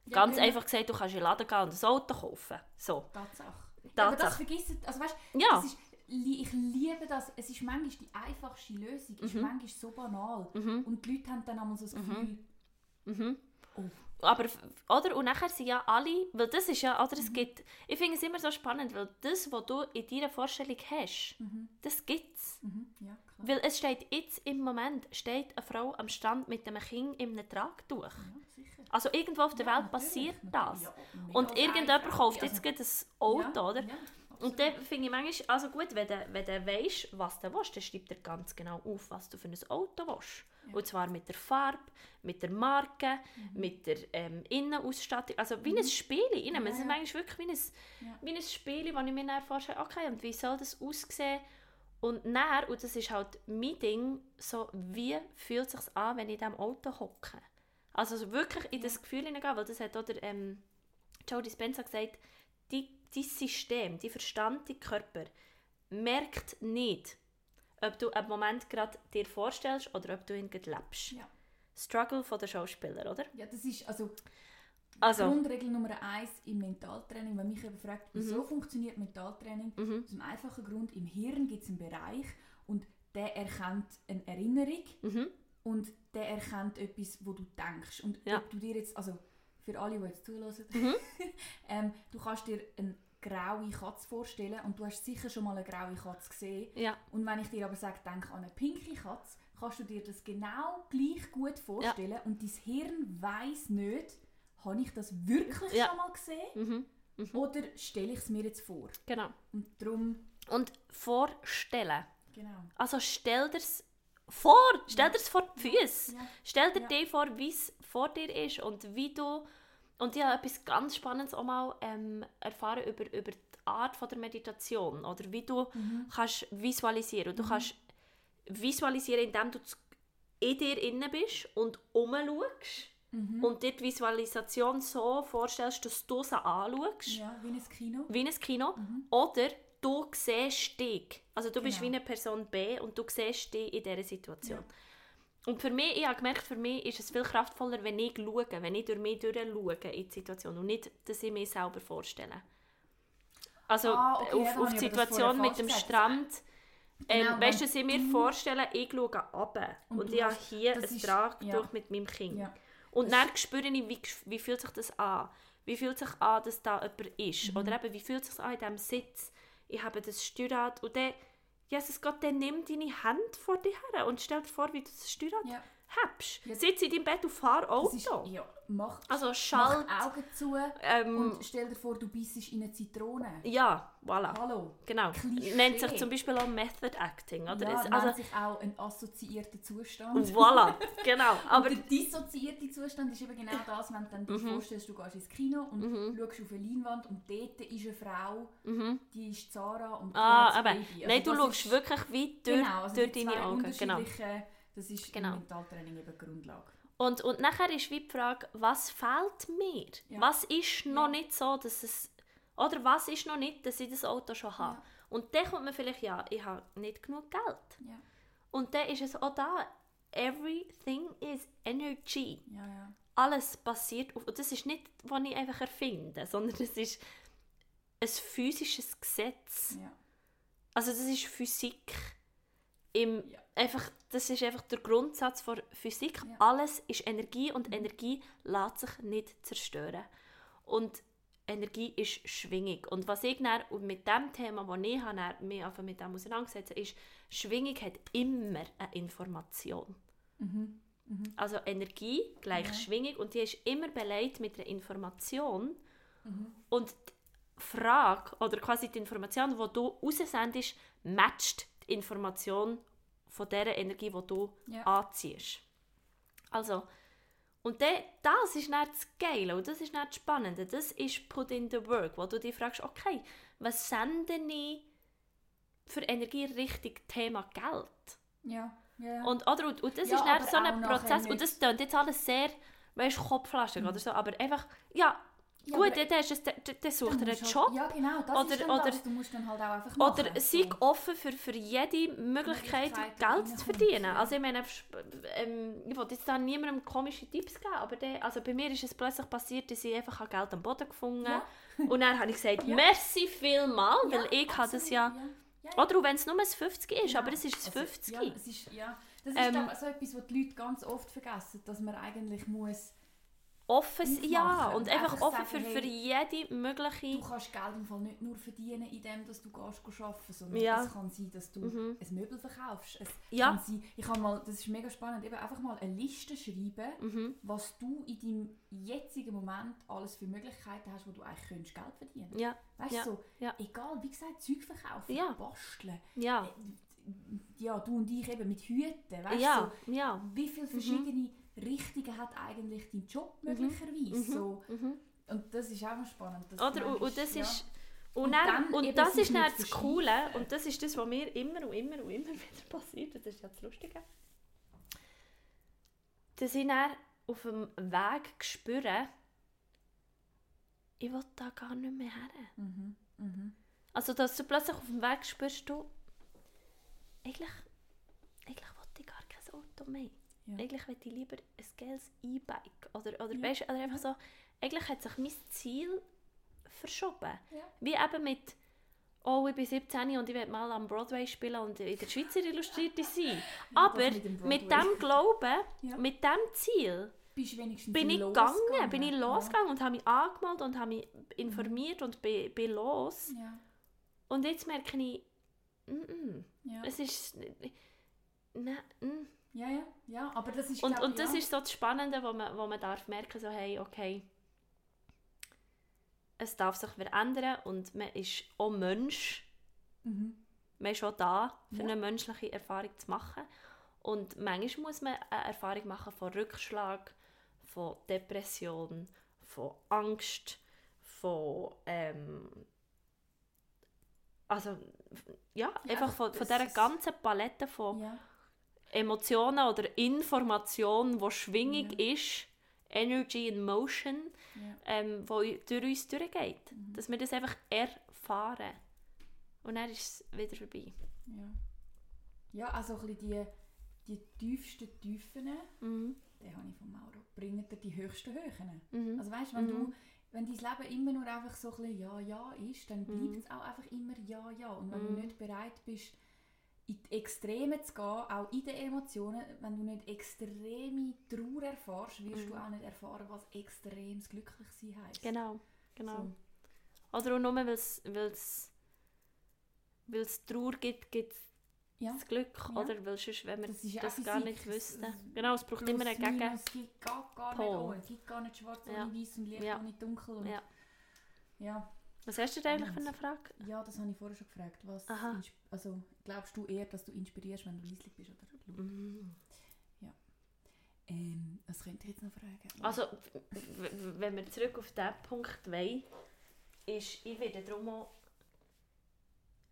A: Ja,
B: ganz
A: genau.
B: einfach gesagt, du kannst in den Laden gehen und ein Auto kaufen. So,
A: Tatsache. Ja, aber das
B: Tatsache.
A: vergisst also weißt,
B: Ja.
A: ist, ich liebe das, es ist manchmal die einfachste Lösung, ist
B: Mhm.
A: manchmal so banal.
B: Mhm.
A: Und die Leute haben dann einmal so das Gefühl,
B: Mhm. Aber, oder, und nachher sind ja alle, weil das ist ja, oder
A: Mhm.
B: es gibt, ich finde es immer so spannend, weil das, was du in deiner Vorstellung hast,
A: mhm,
B: das gibt es.
A: mhm, ja.
B: Weil es steht jetzt im Moment, steht eine Frau am Strand mit einem Kind in einem Tragtuch.
A: Ja.
B: Also irgendwo auf der
A: Ja,
B: Welt passiert
A: natürlich.
B: das.
A: Mega
B: Und irgendjemand kauft jetzt gerade ein Auto, oder? Und dann finde ich manchmal, also gut, wenn du, wenn du weißt, was du willst, dann schreibt er ganz genau auf, was du für ein Auto willst.
A: Ja.
B: Und zwar mit der Farbe, mit der Marke,
A: Mhm.
B: mit der ähm, Innenausstattung. Also wie ein Spiel. Ich nehme
A: Ja,
B: es
A: ja.
B: manchmal wirklich wie ein,
A: Ja.
B: wie ein Spiel, wo ich mir dann vorstelle, okay, und wie soll das aussehen? Und dann, und das ist halt mein Ding, so, wie fühlt es sich an, wenn ich in diesem Auto hocke? Also so wirklich in das Gefühl hineingehen, weil das hat auch der, ähm, Joe Dispenza gesagt, die, dein System, dein Verstand, dein Körper merkt nicht, ob du einen Moment gerade dir vorstellst oder ob du ihn gerade lebst.
A: Ja.
B: Struggle von der Schauspieler, oder?
A: Ja, das ist also,
B: Also,
A: Grundregel Nummer eins im Mentaltraining, wenn mich jemand fragt, wieso
B: Mhm.
A: funktioniert Mentaltraining,
B: mhm,
A: aus dem einfachen Grund, im Hirn gibt es einen Bereich und der erkennt eine Erinnerung
B: mhm,
A: und der erkennt etwas, wo du denkst. Und
B: Ja.
A: ob du dir jetzt, also für alle, die jetzt zulassen,
B: Mhm.
A: ähm, du kannst dir eine graue Katze vorstellen und du hast sicher schon mal eine graue Katze gesehen.
B: ja,
A: Und wenn ich dir aber sage, denk an eine pinke Katze, kannst du dir das genau gleich gut vorstellen und dein Hirn weiß nicht, habe ich das wirklich
B: Ja.
A: schon mal gesehen
B: mhm,
A: oder stelle ich es mir jetzt vor?
B: genau.
A: Und darum,
B: Und vorstellen.
A: genau.
B: Also stell dir's vor, stell dir's vor die Füße.
A: Ja.
B: Stell dir
A: Ja.
B: dir vor, wie es vor dir ist und wie du... Und ich habe etwas ganz Spannendes auch mal ähm, erfahren über, über die Art von der Meditation oder wie du
A: Mhm.
B: kannst visualisieren. Und du kannst visualisieren, indem du in dir innen bist und umschaust
A: Mhm.
B: und dir die Visualisation so vorstellst, dass du sie anschaust,
A: Ja, wie ein Kino.
B: wie ein Kino.
A: Mhm.
B: Oder du siehst dich. Also du bist wie
A: Genau.
B: eine Person B und du siehst dich in dieser Situation. Und für mich, ich habe gemerkt, für mich ist es viel kraftvoller, wenn ich schaue, wenn ich durch mich durch schaue in die Situation und nicht, dass ich mich selber vorstelle. Also
A: Ah, okay,
B: auf, auf die
A: das
B: Situation mit dem Strand. Ähm,
A: Genau,
B: weißt du, dass ich mir vorstelle, ich schaue runter und,
A: Und
B: ich habe hier
A: das
B: ein
A: ist-
B: Trag
A: ja.
B: durch mit meinem Kind.
A: Ja.
B: Und dann spüre ich, wie, wie fühlt sich das an? Wie fühlt sich an, dass da jemand ist?
A: Mhm.
B: Oder eben, wie fühlt sich an in diesem Sitz? Ich habe das Steuerrad und dann, Jesus Gott, dann nimm deine Hand vor dir her und stell dir vor, wie du das Steuerrad
A: Ja.
B: Hast.
A: Ja.
B: Sitz in deinem Bett und fahr Auto.
A: ist, ja, mach,
B: Also
A: mach
B: schalt.
A: Augen zu
B: Ähm,
A: und stell dir vor, du beißt in eine Zitrone.
B: ja, voilà.
A: Hallo.
B: Genau.
A: Klischee.
B: Nennt sich zum Beispiel auch Method Acting. Oder?
A: Ja,
B: Es-
A: nennt
B: also,
A: sich auch ein assoziierter Zustand.
B: voilà, genau.
A: Aber der dissoziierte Zustand ist eben genau das, wenn du dann dir
B: Mhm.
A: vorstellst, du gehst ins Kino und schaust auf eine Leinwand und dort ist eine Frau, die ist Zara und die
B: ah, aber,
A: Baby. Also
B: nein, du schaust wirklich wie durch,
A: genau, also
B: durch deine Augen. Genau.
A: Das ist
B: Genau.
A: im Mentaltraining eben Grundlage.
B: Und, und nachher ist wie die Frage, was fehlt mir?
A: Ja.
B: Was ist noch
A: Ja.
B: nicht so, dass es... Oder was ist noch nicht, dass ich das Auto schon habe?
A: Ja.
B: Und dann kommt man vielleicht, ja, ich habe nicht genug Geld. Und dann ist es auch da, everything is energy. Alles basiert auf... Und das ist nicht, was ich einfach erfinde, sondern das ist ein physisches Gesetz. Also das ist Physik. Im. Einfach, das ist einfach der Grundsatz von Physik.
A: Ja.
B: Alles ist Energie und Energie lässt sich nicht zerstören. Und Energie ist Schwingung. Und was ich dann, und mit dem Thema, das ich habe, mich einfach mit dem auseinandergesetzt habe, ist, Schwingung hat immer eine Information.
A: Mhm.
B: Also Energie gleich
A: Ja.
B: Schwingung und die ist immer beleidigt mit einer Information.
A: Mhm.
B: Und die Frage oder quasi die Information, die du raussendest, matcht die Information von der Energie, die du
A: Ja.
B: anziehst. Also, und dann, das ist nicht das Geile und das ist nicht das Spannende. Das ist Put in the Work, wo du dich fragst, okay, was sende ich für Energie richtig Thema Geld?
A: Ja, ja.
B: Und, oder, und, und das
A: Ja,
B: ist
A: aber
B: so ein Prozess.
A: nicht-
B: Und das klingt jetzt alles sehr, weißt du, kopflastig oder so. Aber einfach, ja,
A: Ja,
B: gut, dann, ist es- dann, sucht er einen
A: du halt-
B: Job.
A: Ja, genau, das
B: Oder-
A: ist dann
B: oder-
A: das. Du musst dann halt auch einfach machen.
B: Oder sei
A: so.
B: offen für, für jede Möglichkeit, Geld zu verdienen.
A: ja.
B: Also ich meine, ähm, ich wollte jetzt da niemandem komische Tipps geben, aber der, also bei mir ist es plötzlich passiert, dass ich einfach habe Geld am Boden gefunden
A: Ja.
B: Und dann habe ich gesagt, merci vielmal, weil ich habe das ja... Oder auch wenn es nur ein 50 ist,
A: Genau.
B: aber es ist ein
A: Also,
B: 50.
A: Ja, es ist, ja, das ist
B: Ähm,
A: so etwas, was die Leute ganz oft vergessen, dass man eigentlich muss
B: offen sein, ja, und einfach
A: einfach
B: offen für,
A: sagen,
B: für
A: hey,
B: jede mögliche...
A: Du kannst Geld im Fall nicht nur verdienen, indem dass du gehst, arbeiten sondern
B: Ja.
A: es kann sein, dass du
B: Mhm.
A: ein Möbel verkaufst. Es
B: Ja.
A: kann sein, ich habe mal, das ist mega spannend, eben einfach mal eine Liste schreiben,
B: Mhm.
A: was du in deinem jetzigen Moment alles für Möglichkeiten hast, wo du eigentlich könntest Geld verdienen
B: Ja,
A: Weißt
B: Ja.
A: du, so,
B: Ja.
A: egal, wie gesagt, Zeug verkaufen,
B: Ja.
A: basteln.
B: ja,
A: Ja, du und ich eben mit Hüten, weißt du, so, wie viele verschiedene Richtungen hat eigentlich dein Job möglicherweise?
B: Mhm.
A: So,
B: Mhm.
A: und das ist auch spannend.
B: Oder, und, und das
A: ja.
B: ist... Und,
A: Und
B: dann,
A: dann
B: und das ist dann das. Coole und das ist das, was mir immer und immer und immer wieder passiert, das ist ja das Lustige, dass ich dann auf dem Weg spüre, ich will da gar nicht mehr her.
A: Mhm. Mhm.
B: Also, dass du plötzlich auf dem Weg spürst, du, eigentlich, eigentlich will ich gar kein Auto mehr.
A: Ja.
B: Eigentlich will ich lieber ein geiles E-Bike. Oder, oder,
A: Ja.
B: weisst, oder einfach so, eigentlich hat sich mein Ziel verschoben.
A: Ja.
B: Wie eben mit, oh, ich bin 17 und ich will mal am Broadway spielen und in der Schweizer Illustrierte sein. Aber
A: mit dem
B: mit, dem Glauben, mit dem Ziel, bin ich
A: losgegangen?
B: gegangen, bin ich losgegangen und habe mich angemeldet und habe mich informiert und bin, bin los. Und jetzt merke ich, mm -mm,
A: Ja.
B: es ist... Nein, mm.
A: Ja, ja, ja, aber das ist
B: Und,
A: glaub,
B: und das
A: ja.
B: ist so das Spannende, wo man, wo man darf merken, so hey, okay, es darf sich verändern und man ist auch Mensch,
A: Mhm.
B: man ist auch da, für
A: Ja.
B: eine menschliche Erfahrung zu machen. Und manchmal muss man eine Erfahrung machen von Rückschlag, von Depression, von Angst, von ähm, also ja,
A: Ja,
B: einfach von, von dieser ganzen Palette von
A: Ja.
B: Emotionen oder Information, wo Schwingung ist, Energy in Motion,
A: Ja.
B: ähm, wo durch uns durchgeht.
A: Mhm.
B: Dass wir das einfach erfahren. Und dann ist es wieder vorbei.
A: Ja. ja, also ein bisschen die, die tiefsten Tiefen,
B: Mhm.
A: die habe ich von Mauro, bringen dir die höchsten Höhen.
B: Mhm.
A: Also weißt, wenn
B: Mhm.
A: du wenn dein Leben immer nur einfach so ein bisschen ja, ja ist, dann
B: Mhm.
A: bleibt es auch einfach immer ja, ja. Und wenn
B: Mhm.
A: du nicht bereit bist, in die Extreme zu gehen, auch in den Emotionen, wenn du nicht extreme Trauer erfährst, wirst
B: Mhm.
A: du auch nicht erfahren, was extremes Glücklichsein heisst.
B: Genau, genau.
A: So.
B: Oder auch nur, weil es Trauer gibt, gibt es
A: Ja.
B: das Glück.
A: Ja.
B: Oder weil sonst, wenn wir
A: Das
B: das gar nicht wüssten. Genau, es braucht immer einen Gegen...
A: Es gibt gar, gar nicht ohne. Es gibt gar nicht schwarz
B: Ja.
A: ohne weiß und Licht
B: Ja.
A: ohne dunkel. Und
B: Ja.
A: ja.
B: Was hast du denn eigentlich für eine Frage?
A: Ja, das habe ich vorher schon gefragt. Was
B: Aha.
A: also, glaubst du eher, dass du inspirierst, wenn du leislich bist? Oder?
B: Mhm.
A: ähm, was könnte ich jetzt noch fragen?
B: Also, wenn wir zurück auf diesen Punkt wollen, ist, ich werde darum auch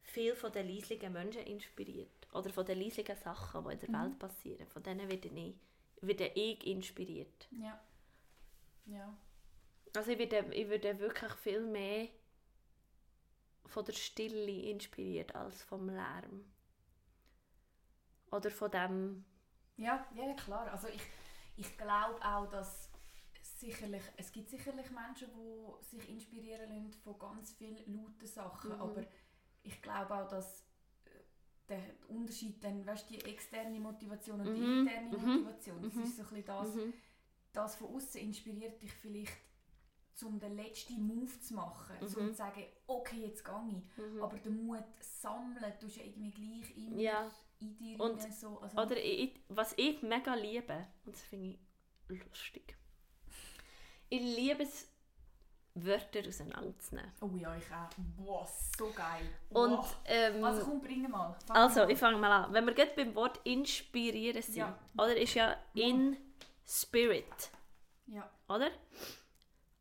B: viel von den leislichen Menschen inspiriert. Oder von den leislichen Sachen, die in der
A: Mhm.
B: Welt passieren. Von denen werde ich, werde ich inspiriert.
A: Ja. Ja.
B: Also ich werde, ich werde wirklich viel mehr von der Stille inspiriert als vom Lärm. Oder von dem...
A: Ja, ja, klar. Also ich, ich glaube auch, dass sicherlich, es gibt sicherlich Menschen, die sich inspirieren lassen von ganz vielen lauten Sachen,
B: Mhm.
A: aber ich glaube auch, dass äh, der Unterschied dann, weißt die externe Motivation und die
B: Mhm,
A: interne
B: mhm,
A: Motivation, das
B: mhm.
A: ist so ein bisschen das,
B: Mhm.
A: das von außen inspiriert dich vielleicht, um den letzten Move zu machen,
B: Mhm.
A: um zu sagen, okay, jetzt gehe ich.
B: Mhm.
A: Aber den Mut sammeln, tust du irgendwie gleich immer
B: Ja.
A: in dir
B: Und-
A: so. Also,
B: Oder ich, was ich mega liebe, und das finde ich lustig, ich liebe es, Wörter auseinanderzunehmen.
A: Oh ja, ich auch. Boah, so geil.
B: Und, ähm,
A: also komm, bring mal. Fang
B: also,
A: mal
B: ich fange mal an. Wenn wir gerade beim Wort inspirieren sind,
A: Ja.
B: oder, ist ja in spirit,
A: Ja.
B: oder?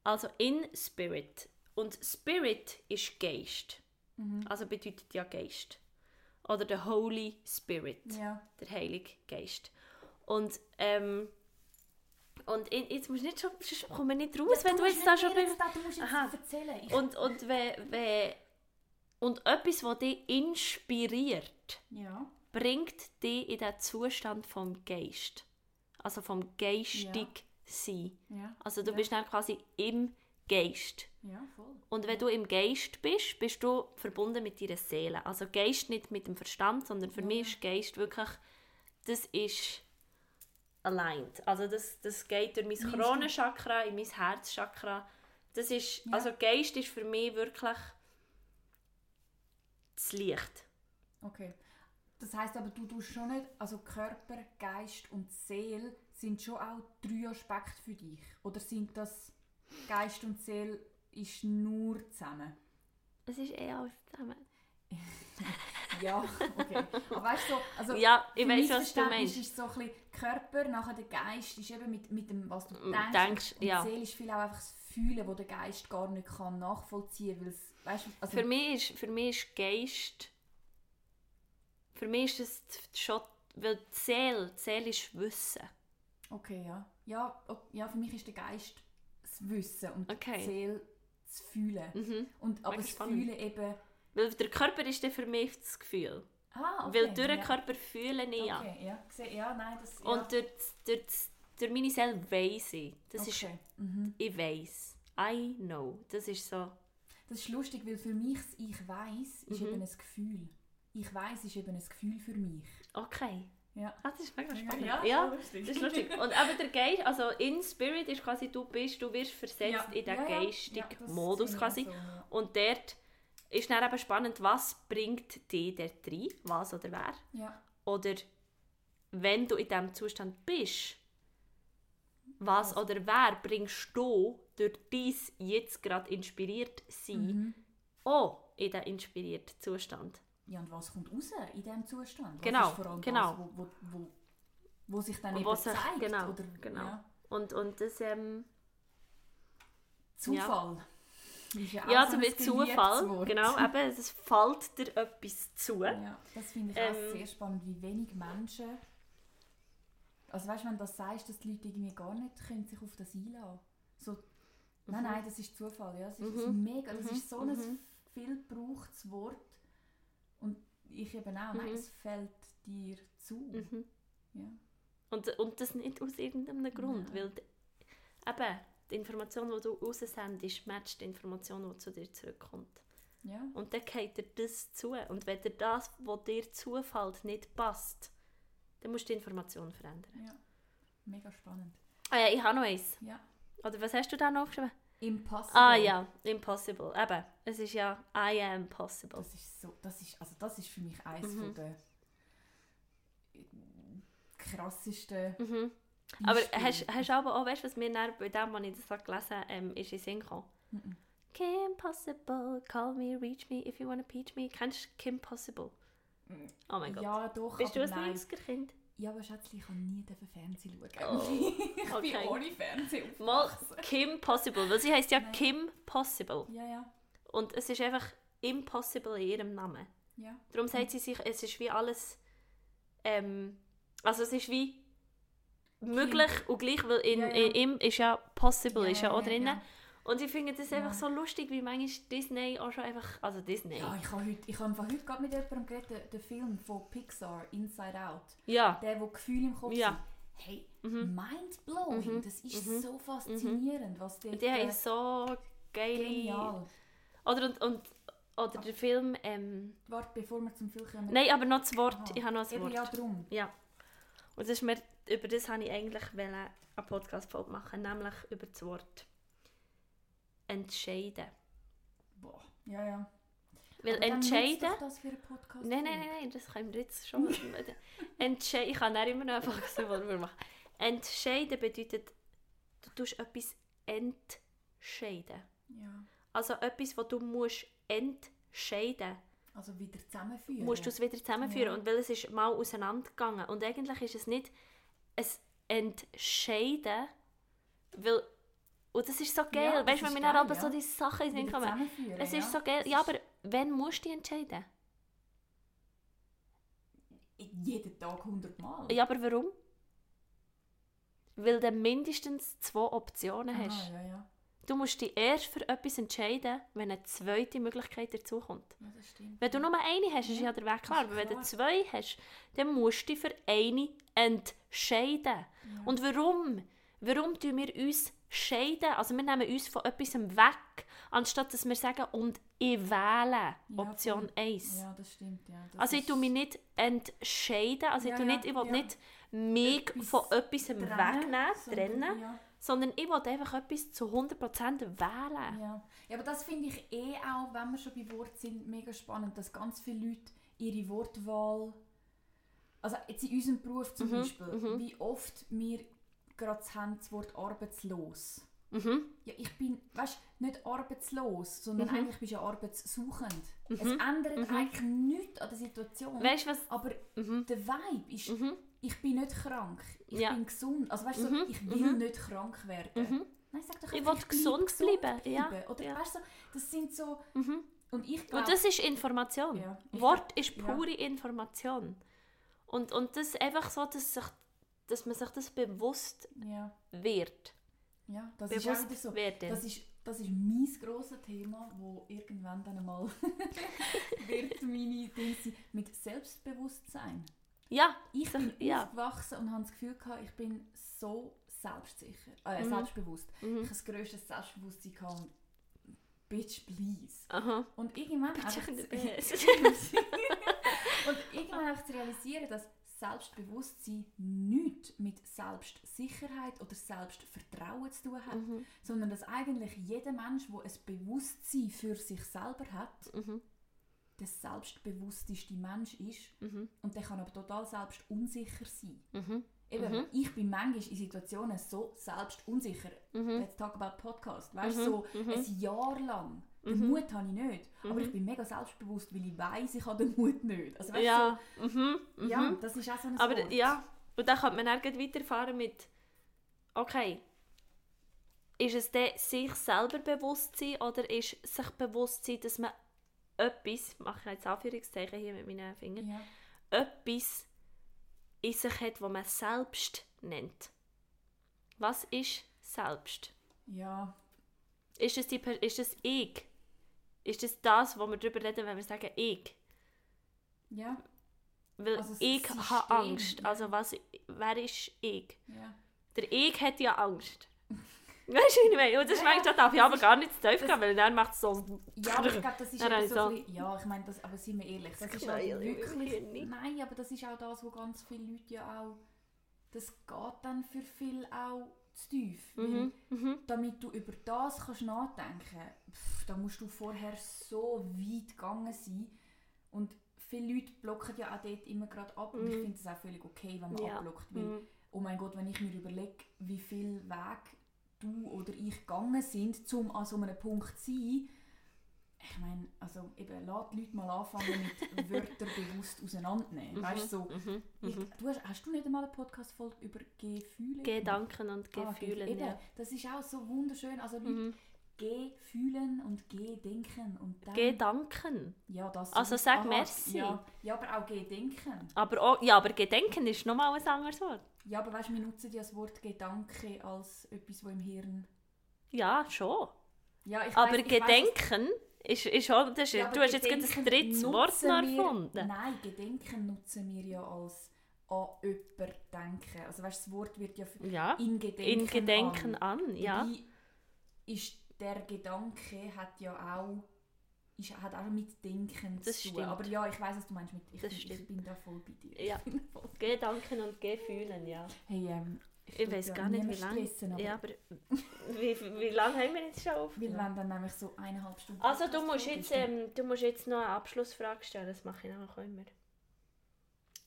B: Also in spirit. Und Spirit ist Geist.
A: Mhm.
B: Also bedeutet ja Geist. Oder der Holy Spirit.
A: Ja.
B: der Heilige Geist. Und, ähm, und ich- jetzt musst du nicht schon, sonst kommen wir nicht raus, wenn du jetzt da schon
A: bist. Du musst jetzt
B: Aha.
A: erzählen.
B: Und, und, wenn, wenn, und etwas, das dich inspiriert,
A: ja.
B: bringt dich in den Zustand vom Geist. Also vom geistig sein.
A: Ja.
B: Also du
A: ja.
B: bist dann quasi im Geist.
A: Ja, voll.
B: Und wenn du im Geist bist, bist du verbunden mit deiner Seele. Also Geist nicht mit dem Verstand, sondern für mich ist Geist wirklich, das ist aligned. Also das, das geht durch mein? Kronenchakra, in mein Herzchakra. Das ist, also Geist ist für mich wirklich das Licht.
A: Okay. Das heißt aber, du tust schon nicht, also Körper, Geist und Seele sind schon auch drei Aspekte für dich? Oder sind das Geist und Seele ist nur zusammen?
B: Es ist eh alles zusammen.
A: Ja, okay. Aber weißt du, so, also
B: Ja, ich weiß, was du meinst.
A: ist so ein bisschen Körper, nachher der Geist ist eben mit, mit dem, was du denkst.
B: denkst,
A: und,
B: ja.
A: Seele ist viel auch einfach das Fühlen, wo der Geist gar nicht kann nachvollziehen kann, also,
B: Für mich ist, für mich ist Geist... Für mich ist es schon... Weil die Seele, die Seele ist Wissen.
A: Okay, ja. Ja, ja, für mich ist der Geist das Wissen und
B: Okay.
A: die Seele das Fühlen.
B: Mhm.
A: Und, aber
B: Mega
A: das
B: spannend.
A: Fühlen eben...
B: Weil der Körper ist dann für mich das Gefühl.
A: Ah, okay.
B: Weil durch den
A: ja.
B: Körper fühle ich ja.
A: Okay, ja. Gesehen, ja, nein, das... Ja.
B: Und durch, durch, durch meine Seele weiss ich. Das ist,
A: okay. mhm.
B: ich weiss. I know. Das ist so...
A: Das ist lustig, weil für mich das «Ich weiß ist
B: Mhm.
A: eben ein Gefühl. «Ich weiß ist eben ein Gefühl für mich.
B: Okay.
A: Ja.
B: Ah, das ist mega spannend.
A: Ja,
B: Ja, das ist lustig. Und aber der Geist, also in Spirit ist quasi, du bist, du wirst versetzt
A: Ja.
B: in den
A: Ja,
B: geistigen Modus quasi.
A: so.
B: Und dort ist dann eben spannend, was bringt dich dort rein, was oder wer.
A: Ja,
B: Oder wenn du in diesem Zustand bist, was
A: Also-
B: oder wer bringst du durch dies jetzt gerade inspiriert sein,
A: Mhm.
B: auch in diesen inspirierten Zustand.
A: Ja, und was kommt raus in diesem Zustand? Was
B: Genau,
A: ist vor allem
B: genau.
A: Das, wo, wo, wo, wo sich dann
B: Und
A: eben zeigt?
B: genau,
A: oder,
B: genau.
A: Ja,
B: Und, und das, ähm,
A: Zufall. Ist ja, auch
B: ja,
A: so
B: so
A: ein
B: Zufall,
A: Wort.
B: genau, eben, es fällt dir etwas zu.
A: Ja, das finde ich auch
B: Ähm,
A: sehr spannend, wie wenig Menschen. Also weißt du, wenn du das sagst, dass die Leute irgendwie gar nicht können sich auf das einlassen so, Nein,
B: Mhm.
A: nein, das ist Zufall. Ja. Das, ist
B: Mhm.
A: mega, das
B: Mhm.
A: ist so
B: Mhm.
A: ein viel gebrauchtes Wort. Ich eben auch, nein,
B: Mhm.
A: es fällt dir zu.
B: Mhm.
A: Ja.
B: Und, und das nicht aus irgendeinem Grund,
A: Nein.
B: weil die, eben, die Information, die du raussendest, matcht die Information, die zu dir zurückkommt.
A: Ja.
B: Und dann geht dir das zu. Und wenn dir das, was dir zufällt, nicht passt, dann musst du die Information verändern.
A: ja. Mega spannend.
B: Ah ja, ich habe noch eins.
A: Ja.
B: Oder was hast du da noch aufgeschrieben?
A: Impossible.
B: Ah ja, impossible. Eben, es ist ja I am possible.
A: Das ist so, das ist, also das ist für mich eines
B: Mhm.
A: von der krassesten
B: Mhm. Aber hast, hast du aber auch, weißt du, was mir dann bei dem, als ich das gelesen habe, ähm, ist in Sinn gekommen?
A: Mhm.
B: Kim Possible, call me, reach me if you wanna peach me. Kennst du Kim Possible?
A: Mhm.
B: Oh mein Gott.
A: Ja, doch,
B: Bist du ein
A: nein.
B: 90er-Kind?
A: Ja, aber Schätzchen, ich kann nie dürfen Fernsehen schauen.
B: Oh,
A: ich
B: okay.
A: bin ohne Fernsehen aufgewachsen.
B: Kim Possible, weil sie heißt ja
A: Nein.
B: Kim Possible.
A: Ja, ja,
B: Und es ist einfach impossible in ihrem Namen.
A: ja.
B: Darum sagt sie sich, es ist wie alles. Ähm, also es ist wie möglich und gleich, weil in,
A: Ja, ja.
B: in ihm ist ja possible,
A: Ja,
B: ist ja auch drin. Und ich finde das einfach
A: Ja.
B: so lustig, wie manchmal Disney auch schon einfach. Also Disney.
A: Ja, ich habe heute, ich habe einfach heute gerade mit jemandem geredet, den, den Film von Pixar, Inside Out.
B: Ja.
A: Der, wo Gefühle im Kopf
B: Ja.
A: sind. Hey,
B: Mhm.
A: mind-blowing.
B: Mhm.
A: Das ist
B: Mhm.
A: so faszinierend, was der
B: Die haben so geile.
A: genial.
B: Oder, und, und, oder der Film. Ähm,
A: Warte, bevor wir zum Film kommen.
B: nein, aber noch das Wort.
A: Aha.
B: Ich habe noch das
A: Eben,
B: Wort.
A: ja, drum.
B: Ja. Und das ist mir, über das habe ich eigentlich wollen eine Podcast-Folge machen, nämlich über das Wort entscheiden.
A: Boah. Ja, ja.
B: Weil
A: Aber
B: entscheiden...
A: das für einen Podcast.
B: Nein, nein, nein, nein, das können wir jetzt schon. entscheiden, ich kann nicht immer noch eine Podcast-Folge machen. Entscheiden bedeutet, du tust etwas entscheiden.
A: Ja.
B: Also etwas, was du musst entscheiden
A: Also wieder zusammenführen.
B: musst du es wieder zusammenführen.
A: Ja.
B: Und weil es ist mal auseinandergegangen. Und eigentlich ist es nicht ein Entscheiden, weil... Und das ist so geil.
A: Ja,
B: weißt du, wenn mir dann aber so
A: ja.
B: die Sachen in den kommen. Es
A: ja.
B: ist so geil. Ja, aber wann musst du dich entscheiden?
A: Jeden Tag 100 Mal.
B: Ja, aber warum? Weil du mindestens zwei Optionen hast.
A: Aha, ja, ja.
B: Du musst dich erst für etwas entscheiden, wenn eine zweite Möglichkeit dazukommt.
A: Ja.
B: Wenn du nur eine hast, ist
A: Ja,
B: ja der Weg klar. Aber wenn du zwei hast, dann musst du dich für eine entscheiden.
A: Ja.
B: Und warum? Warum tun wir uns scheiden. Also wir nehmen uns von etwas weg, anstatt dass wir sagen, und ich wähle Option
A: voll.
B: 1.
A: Ja, das stimmt, ja. Das
B: Also ich tue mich nicht entscheiden, also ich,
A: Ja,
B: tue
A: ja,
B: nicht, ich will
A: ja.
B: nicht mich
A: Etwas
B: von etwas
A: trennen,
B: wegnehmen, trennen,
A: Ja,
B: sondern ich will einfach etwas zu 100% wählen.
A: ja. ja, aber das finde ich eh auch, wenn wir schon bei Wort sind, mega spannend, dass ganz viele Leute ihre Wortwahl, also jetzt in unserem Beruf zum
B: Mhm,
A: Beispiel,
B: mhm.
A: wie oft wir gerade haben das Wort arbeitslos.
B: Mhm.
A: Ja, ich bin, weißt nicht arbeitslos, sondern
B: Mhm.
A: eigentlich bist du ja arbeitssuchend. Es
B: Mhm.
A: ändert
B: Mhm.
A: eigentlich nichts an der Situation.
B: Weißt was?
A: aber
B: Mhm.
A: der Vibe ist,
B: Mhm.
A: ich bin nicht krank, ich
B: Ja.
A: bin gesund. Also weißt du, so, ich will nicht krank werden. Nein, sag doch
B: Ich
A: einfach,
B: will
A: bleib
B: gesund bleiben, ja,
A: Oder
B: ja.
A: weißt du, das sind so, und ich
B: Und
A: glaube,
B: das ist Information.
A: Ja, ich
B: Wort
A: glaub-
B: ist pure Information. Und, und das einfach so, dass, sich, dass man sich das bewusst
A: ja,
B: wird.
A: ja, das ist
B: Bewusst
A: wieder so.
B: werden.
A: Das ist, das ist mein grosses Thema, wo irgendwann dann einmal wird meine Dinge sein, mit Selbstbewusstsein.
B: ja,
A: Ich bin
B: ja.
A: aufgewachsen und habe das Gefühl gehabt, ich bin so selbstsicher, äh,
B: Mhm.
A: selbstbewusst. Ich
B: mhm.
A: habe das grösste Selbstbewusstsein gehabt. Bitch, please.
B: aha.
A: Und irgendwann irgendwann einfach zu realisieren, dass Selbstbewusstsein nichts mit Selbstsicherheit oder Selbstvertrauen zu tun hat,
B: Mhm.
A: sondern dass eigentlich jeder Mensch, der ein Bewusstsein für sich selber hat,
B: Mhm.
A: der selbstbewussteste Mensch ist
B: Mhm.
A: und der kann aber total selbst unsicher sein.
B: Mhm.
A: Eben,
B: Mhm.
A: ich bin manchmal in Situationen so selbst unsicher.
B: Mhm.
A: Let's talk about Podcast. Weißt du,
B: Mhm.
A: so
B: Mhm.
A: ein Jahr lang. Den
B: Mhm.
A: Mut habe ich nicht. Aber
B: Mhm.
A: ich bin mega selbstbewusst, weil ich weiß, ich habe den Mut nicht. Also, weißt
B: Ja. Mhm.
A: so,
B: Mhm.
A: ja, das ist auch so ein
B: Aber
A: Wort.
B: ja, und dann kann man dann weiterfahren mit, okay, ist es dann sich selber bewusst sein oder ist sich bewusst sein, dass man etwas, mache ich jetzt Anführungszeichen hier mit meinen Fingern,
A: Ja.
B: etwas in sich hat, was man selbst nennt. Was ist selbst?
A: ja,
B: Ist es, die, ist es ich? Ist es das, wo wir darüber reden, wenn wir sagen ich?
A: ja,
B: Weil
A: Also das
B: ich habe Angst.
A: ja.
B: Also was, wer ist ich?
A: ja.
B: Der Ich hat ja Angst. Weißt du, ich meine? Und das
A: Ja,
B: da darf ich
A: das
B: aber gar nicht zu tief
A: das-
B: gehen, weil dann macht es so...
A: Ja, aber ich glaube, das ist eben so,
B: so.
A: bisschen, Ja, ich meine, das, aber seien wir ehrlich, das ist halt wirklich...
B: Hirn.
A: Nein, aber das ist auch das, wo ganz viele Leute ja auch... Das geht dann für viele auch zu tief.
B: Mhm, mhm.
A: damit du über das kannst nachdenken kannst, da musst du vorher so weit gegangen sein. Und viele Leute blocken ja auch dort immer gerade ab. Und ich
B: Mhm.
A: finde es auch völlig okay, wenn man
B: Ja.
A: abblockt. Weil,
B: Mhm.
A: oh mein Gott, wenn ich mir überlege, wie viel Weg du oder ich gegangen sind, um an so einem Punkt zu sein, ich meine, also eben, lass die Leute mal anfangen mit Wörtern bewusst auseinandernehmen. Weißt du, so,
B: Mhm,
A: ich,
B: mhm.
A: du hast, hast du nicht einmal eine Podcast-Folge über Gefühle?
B: Gedanken und
A: Ah,
B: Gefühle.
A: eben,
B: ja.
A: Das ist auch so wunderschön. Also Leute,
B: Mhm.
A: Gefühlen und Gedenken. Und dann,
B: Gedanken.
A: ja, das
B: Also sag merci.
A: Ja, ja, aber auch Gedenken.
B: Aber, auch, ja, aber Gedenken ist nochmal ein anderes Wort.
A: Ja, aber weißt du, wir nutzen ja das Wort Gedanke als etwas, das im Hirn...
B: Ja, schon.
A: Ja, ich
B: aber
A: weiss- ich weiss,
B: Gedenken ist, ist schon... Das ist,
A: Ja,
B: du hast jetzt gerade ein drittes Wort
A: wir-
B: erfunden.
A: Nein, Gedenken nutzen wir ja als an jemanden denken. Also weißt, das Wort wird ja
B: Ja,
A: in Gedenken,
B: in Gedenken
A: an.
B: an, ja.
A: Ist der Gedanke hat ja auch ist, hat auch mit Denken
B: Das
A: zu tun.
B: stimmt.
A: Aber ja, ich weiß, was du meinst. Mit, ich, ich bin da voll bei dir.
B: Ja. Gedanken und Gefühlen, ja.
A: Hey, ähm,
B: Ich
A: will
B: weiß gar nicht, wie lange.
A: aber
B: Ja, aber wie, wie lange haben wir jetzt schon
A: Wir
B: aufgenommen?
A: wollen dann nämlich so eineinhalb Stunden.
B: Also du musst, jetzt, ähm, du musst jetzt noch eine Abschlussfrage stellen, das mache ich auch immer.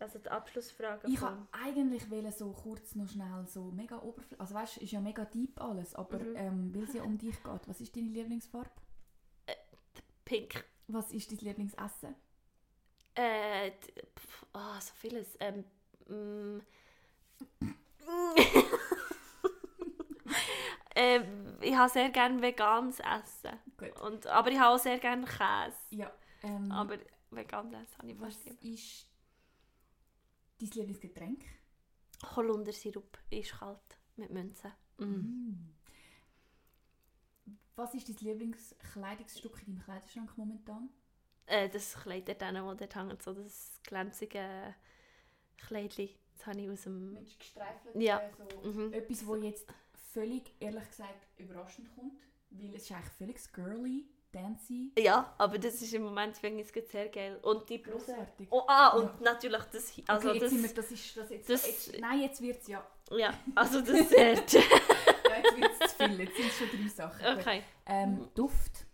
B: Also die Abschlussfrage
A: Ich wollte eigentlich wollen so kurz noch schnell so mega oberflächlich. Also weißt, ist ja mega deep alles, aber
B: Mhm.
A: ähm, weil es ja um dich geht. Was ist deine Lieblingsfarbe?
B: Pink.
A: Was ist dein Lieblingsessen?
B: Äh, pf, ah, so vieles. Ähm, ähm, ich habe sehr gerne veganes Essen.
A: Gut.
B: Und, aber ich habe auch sehr gerne Käse.
A: Ja. Ähm,
B: Aber veganes Essen habe ich
A: was
B: immer.
A: ist dein Lieblingsgetränk?
B: Holundersirup ist kalt mit Münzen. Mm.
A: Mm. Was ist dein Lieblingskleidungsstück in deinem Kleiderschrank momentan?
B: Äh, das Kleid dort hinten, wo dort hängt, so das glänzige Kleidchen. Das habe ich aus dem...
A: Mensch gestreifelt.
B: Ja.
A: äh, so.
B: Mhm.
A: Etwas, wo jetzt völlig, ehrlich gesagt, überraschend kommt. Weil es ist eigentlich völlig girly, dancey.
B: Ja, aber das ist im Moment finde ich es sehr geil. Und die Bluse.
A: Grossartig.
B: Oh, ah, und natürlich das. Also
A: okay, jetzt
B: das,
A: wir, das ist das jetzt,
B: das-
A: jetzt Nein, jetzt wird es ja.
B: Ja, also das Set.
A: ja jetzt wird es zu viel. Jetzt sind es schon drei Sachen.
B: Okay.
A: Ähm, Duft.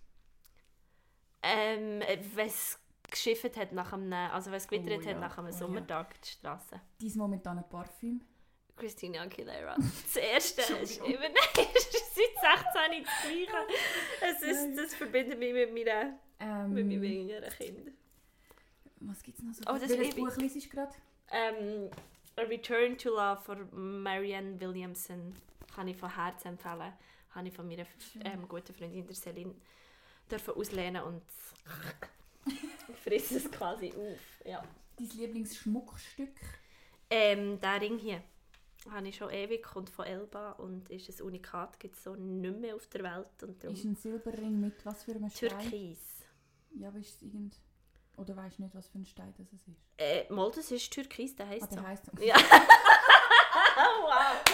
B: Ähm, es geschifft hat nach einem, also es gewittert
A: Oh
B: hat
A: ja,
B: nach einem
A: oh ja.
B: Sommertag die Straße.
A: Dein momentane Parfüm.
B: Christina Aguilera. Das erste ist immer, nein, ist seit 16 das Gleiche. Es ist, das verbindet mich mit, meiner,
A: Ähm,
B: mit meinem jüngeren Kind.
A: was gibt es noch so?
B: Oh, das
A: Welches. Buch liest du gerade?
B: Ähm, A Return to Love von Marianne Williamson kann ich von Herzen empfehlen. Habe ich von meiner ähm, guten Freundin der Celine dürfen auslehnen und ich frisse es quasi auf. Ja.
A: Dein Lieblingsschmuckstück?
B: Ähm, der Ring hier habe ich schon ewig, kommt von Elba und ist ein Unikat, gibt es so nicht mehr auf der Welt. Und darum
A: Ist ein Silberring mit was für einem Stein?
B: Türkis.
A: Ja, aber ist es irgend... Oder weißt du nicht, was für ein Stein das ist?
B: Äh, mal, das ist Türkis, der
A: Ah,
B: heisst
A: der
B: so.
A: heisst so.
B: Ja. wow.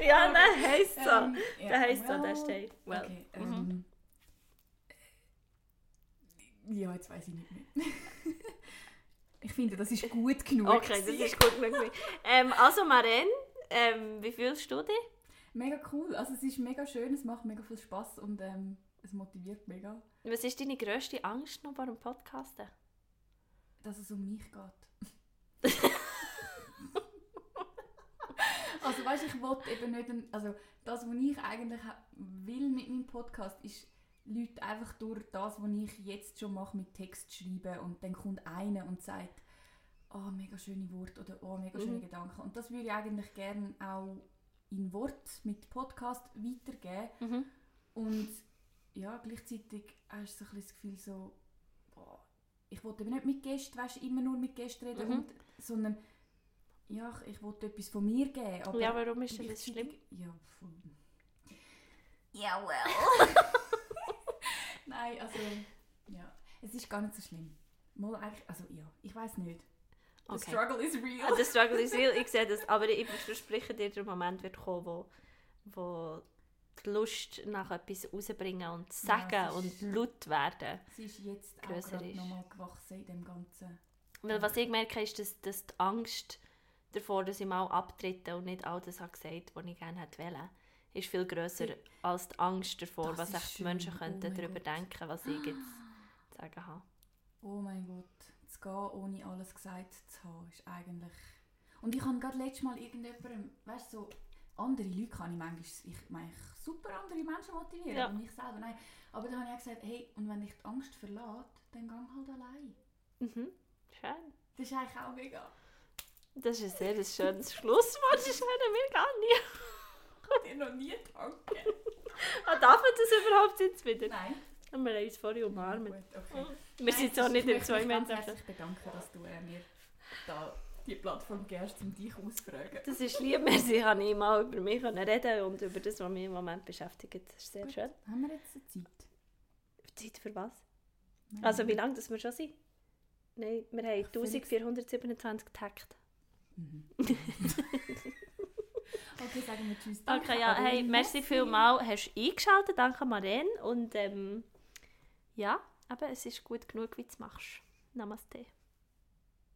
B: Ja, der heisst so.
A: Ähm, ja,
B: der heisst so, der
A: well,
B: steht. Well.
A: Okay,
B: Mhm.
A: ähm, Ja, jetzt weiß ich nicht mehr. ich finde, das ist gut genug.
B: Okay, das ist gut genug. ähm, also Maren, ähm, wie fühlst du dich?
A: Mega cool. Also es ist mega schön, es macht mega viel Spaß und ähm, es motiviert mega,
B: Was ist deine grösste Angst noch beim Podcasten?
A: dass es um mich geht. also weißt ich wollte eben nicht, ein, also das, was ich eigentlich will mit meinem Podcast, ist Leute einfach durch das, was ich jetzt schon mache, mit Text schreiben und dann kommt einer und sagt, oh, mega schöne Worte oder oh, mega schöne
B: Mhm.
A: Gedanken. Und das würde ich eigentlich gerne auch in Wort mit Podcast weitergeben.
B: Mhm.
A: Und ja, gleichzeitig hast du so ein das Gefühl so, boah, ich wollte eben nicht mit Gästen, weißt, immer nur mit Gästen reden,
B: Mhm.
A: und, sondern ja, ich wollte etwas von mir geben. Aber
B: Ja, warum ist denn das schlimm?
A: Ja, voll. Ja, well. Nein, also, ja, es ist gar nicht so schlimm. Mal eigentlich, also ja, ich weiß nicht. The
B: Okay.
A: struggle is
B: Ah,
A: real.
B: Der Struggle ist real, ich sehe das, aber ich verspreche dir, der Moment wird kommen, wo, wo die Lust nach etwas rausbringen und sagen
A: es
B: und laut werden.
A: Sie ist jetzt auch
B: grösser ist.
A: nochmal gewachsen in dem Ganzen.
B: Weil was ich merke, ist, dass, dass die Angst davor, dass ich mal abtrete und nicht all das habe gesagt, was ich gerne hätte wollen, ist viel grösser als die Angst davor, was echt die. Menschen
A: Oh
B: könnten
A: mein
B: darüber
A: Gott.
B: denken, was ich jetzt zu sagen habe.
A: Oh mein Gott, zu gehen, ohne alles gesagt zu haben, ist eigentlich... Und ich habe gerade letztes Mal irgendjemandem, weißt du, so, andere Leute kann ich manchmal, ich meine, ich super andere Menschen motivieren,
B: Ja.
A: aber mich selber, nein. Aber dann habe ich auch gesagt, hey, und wenn dich die Angst verlässt, dann gang halt allein.
B: Mhm. Schön.
A: Das ist eigentlich auch mega.
B: Das ist ein sehr schönes Schlusswort, das ist mir gar nicht.
A: Ich habe dir noch nie danken.
B: Ah, darf man das überhaupt jetzt wieder?
A: Nein.
B: Wir haben uns vorhin umarmt.
A: Gut, okay.
B: Wir sind so
A: Nein,
B: nicht
A: ich
B: in zwei
A: möchte
B: Menschen.
A: herzlich bedanken, dass du äh, mir da die Plattform gibst, um dich auszufragen.
B: Das ist lieb, merci, kann ich mal über mich reden und über das, was mich im Moment beschäftigt. Das ist sehr
A: Gut.
B: schön.
A: Haben wir jetzt eine Zeit?
B: Zeit für was?
A: Nein.
B: Also wie lange das wir schon sind? Nein, wir haben
A: Ach, Felix.
B: 1427 Takt.
A: Mhm. okay, sagen wir Tschüss. Danke,
B: Okay, ja, hey, merci vielmals, hast du eingeschaltet, danke Maren und ähm, ja, aber es ist gut genug, wie du es machst. Namaste.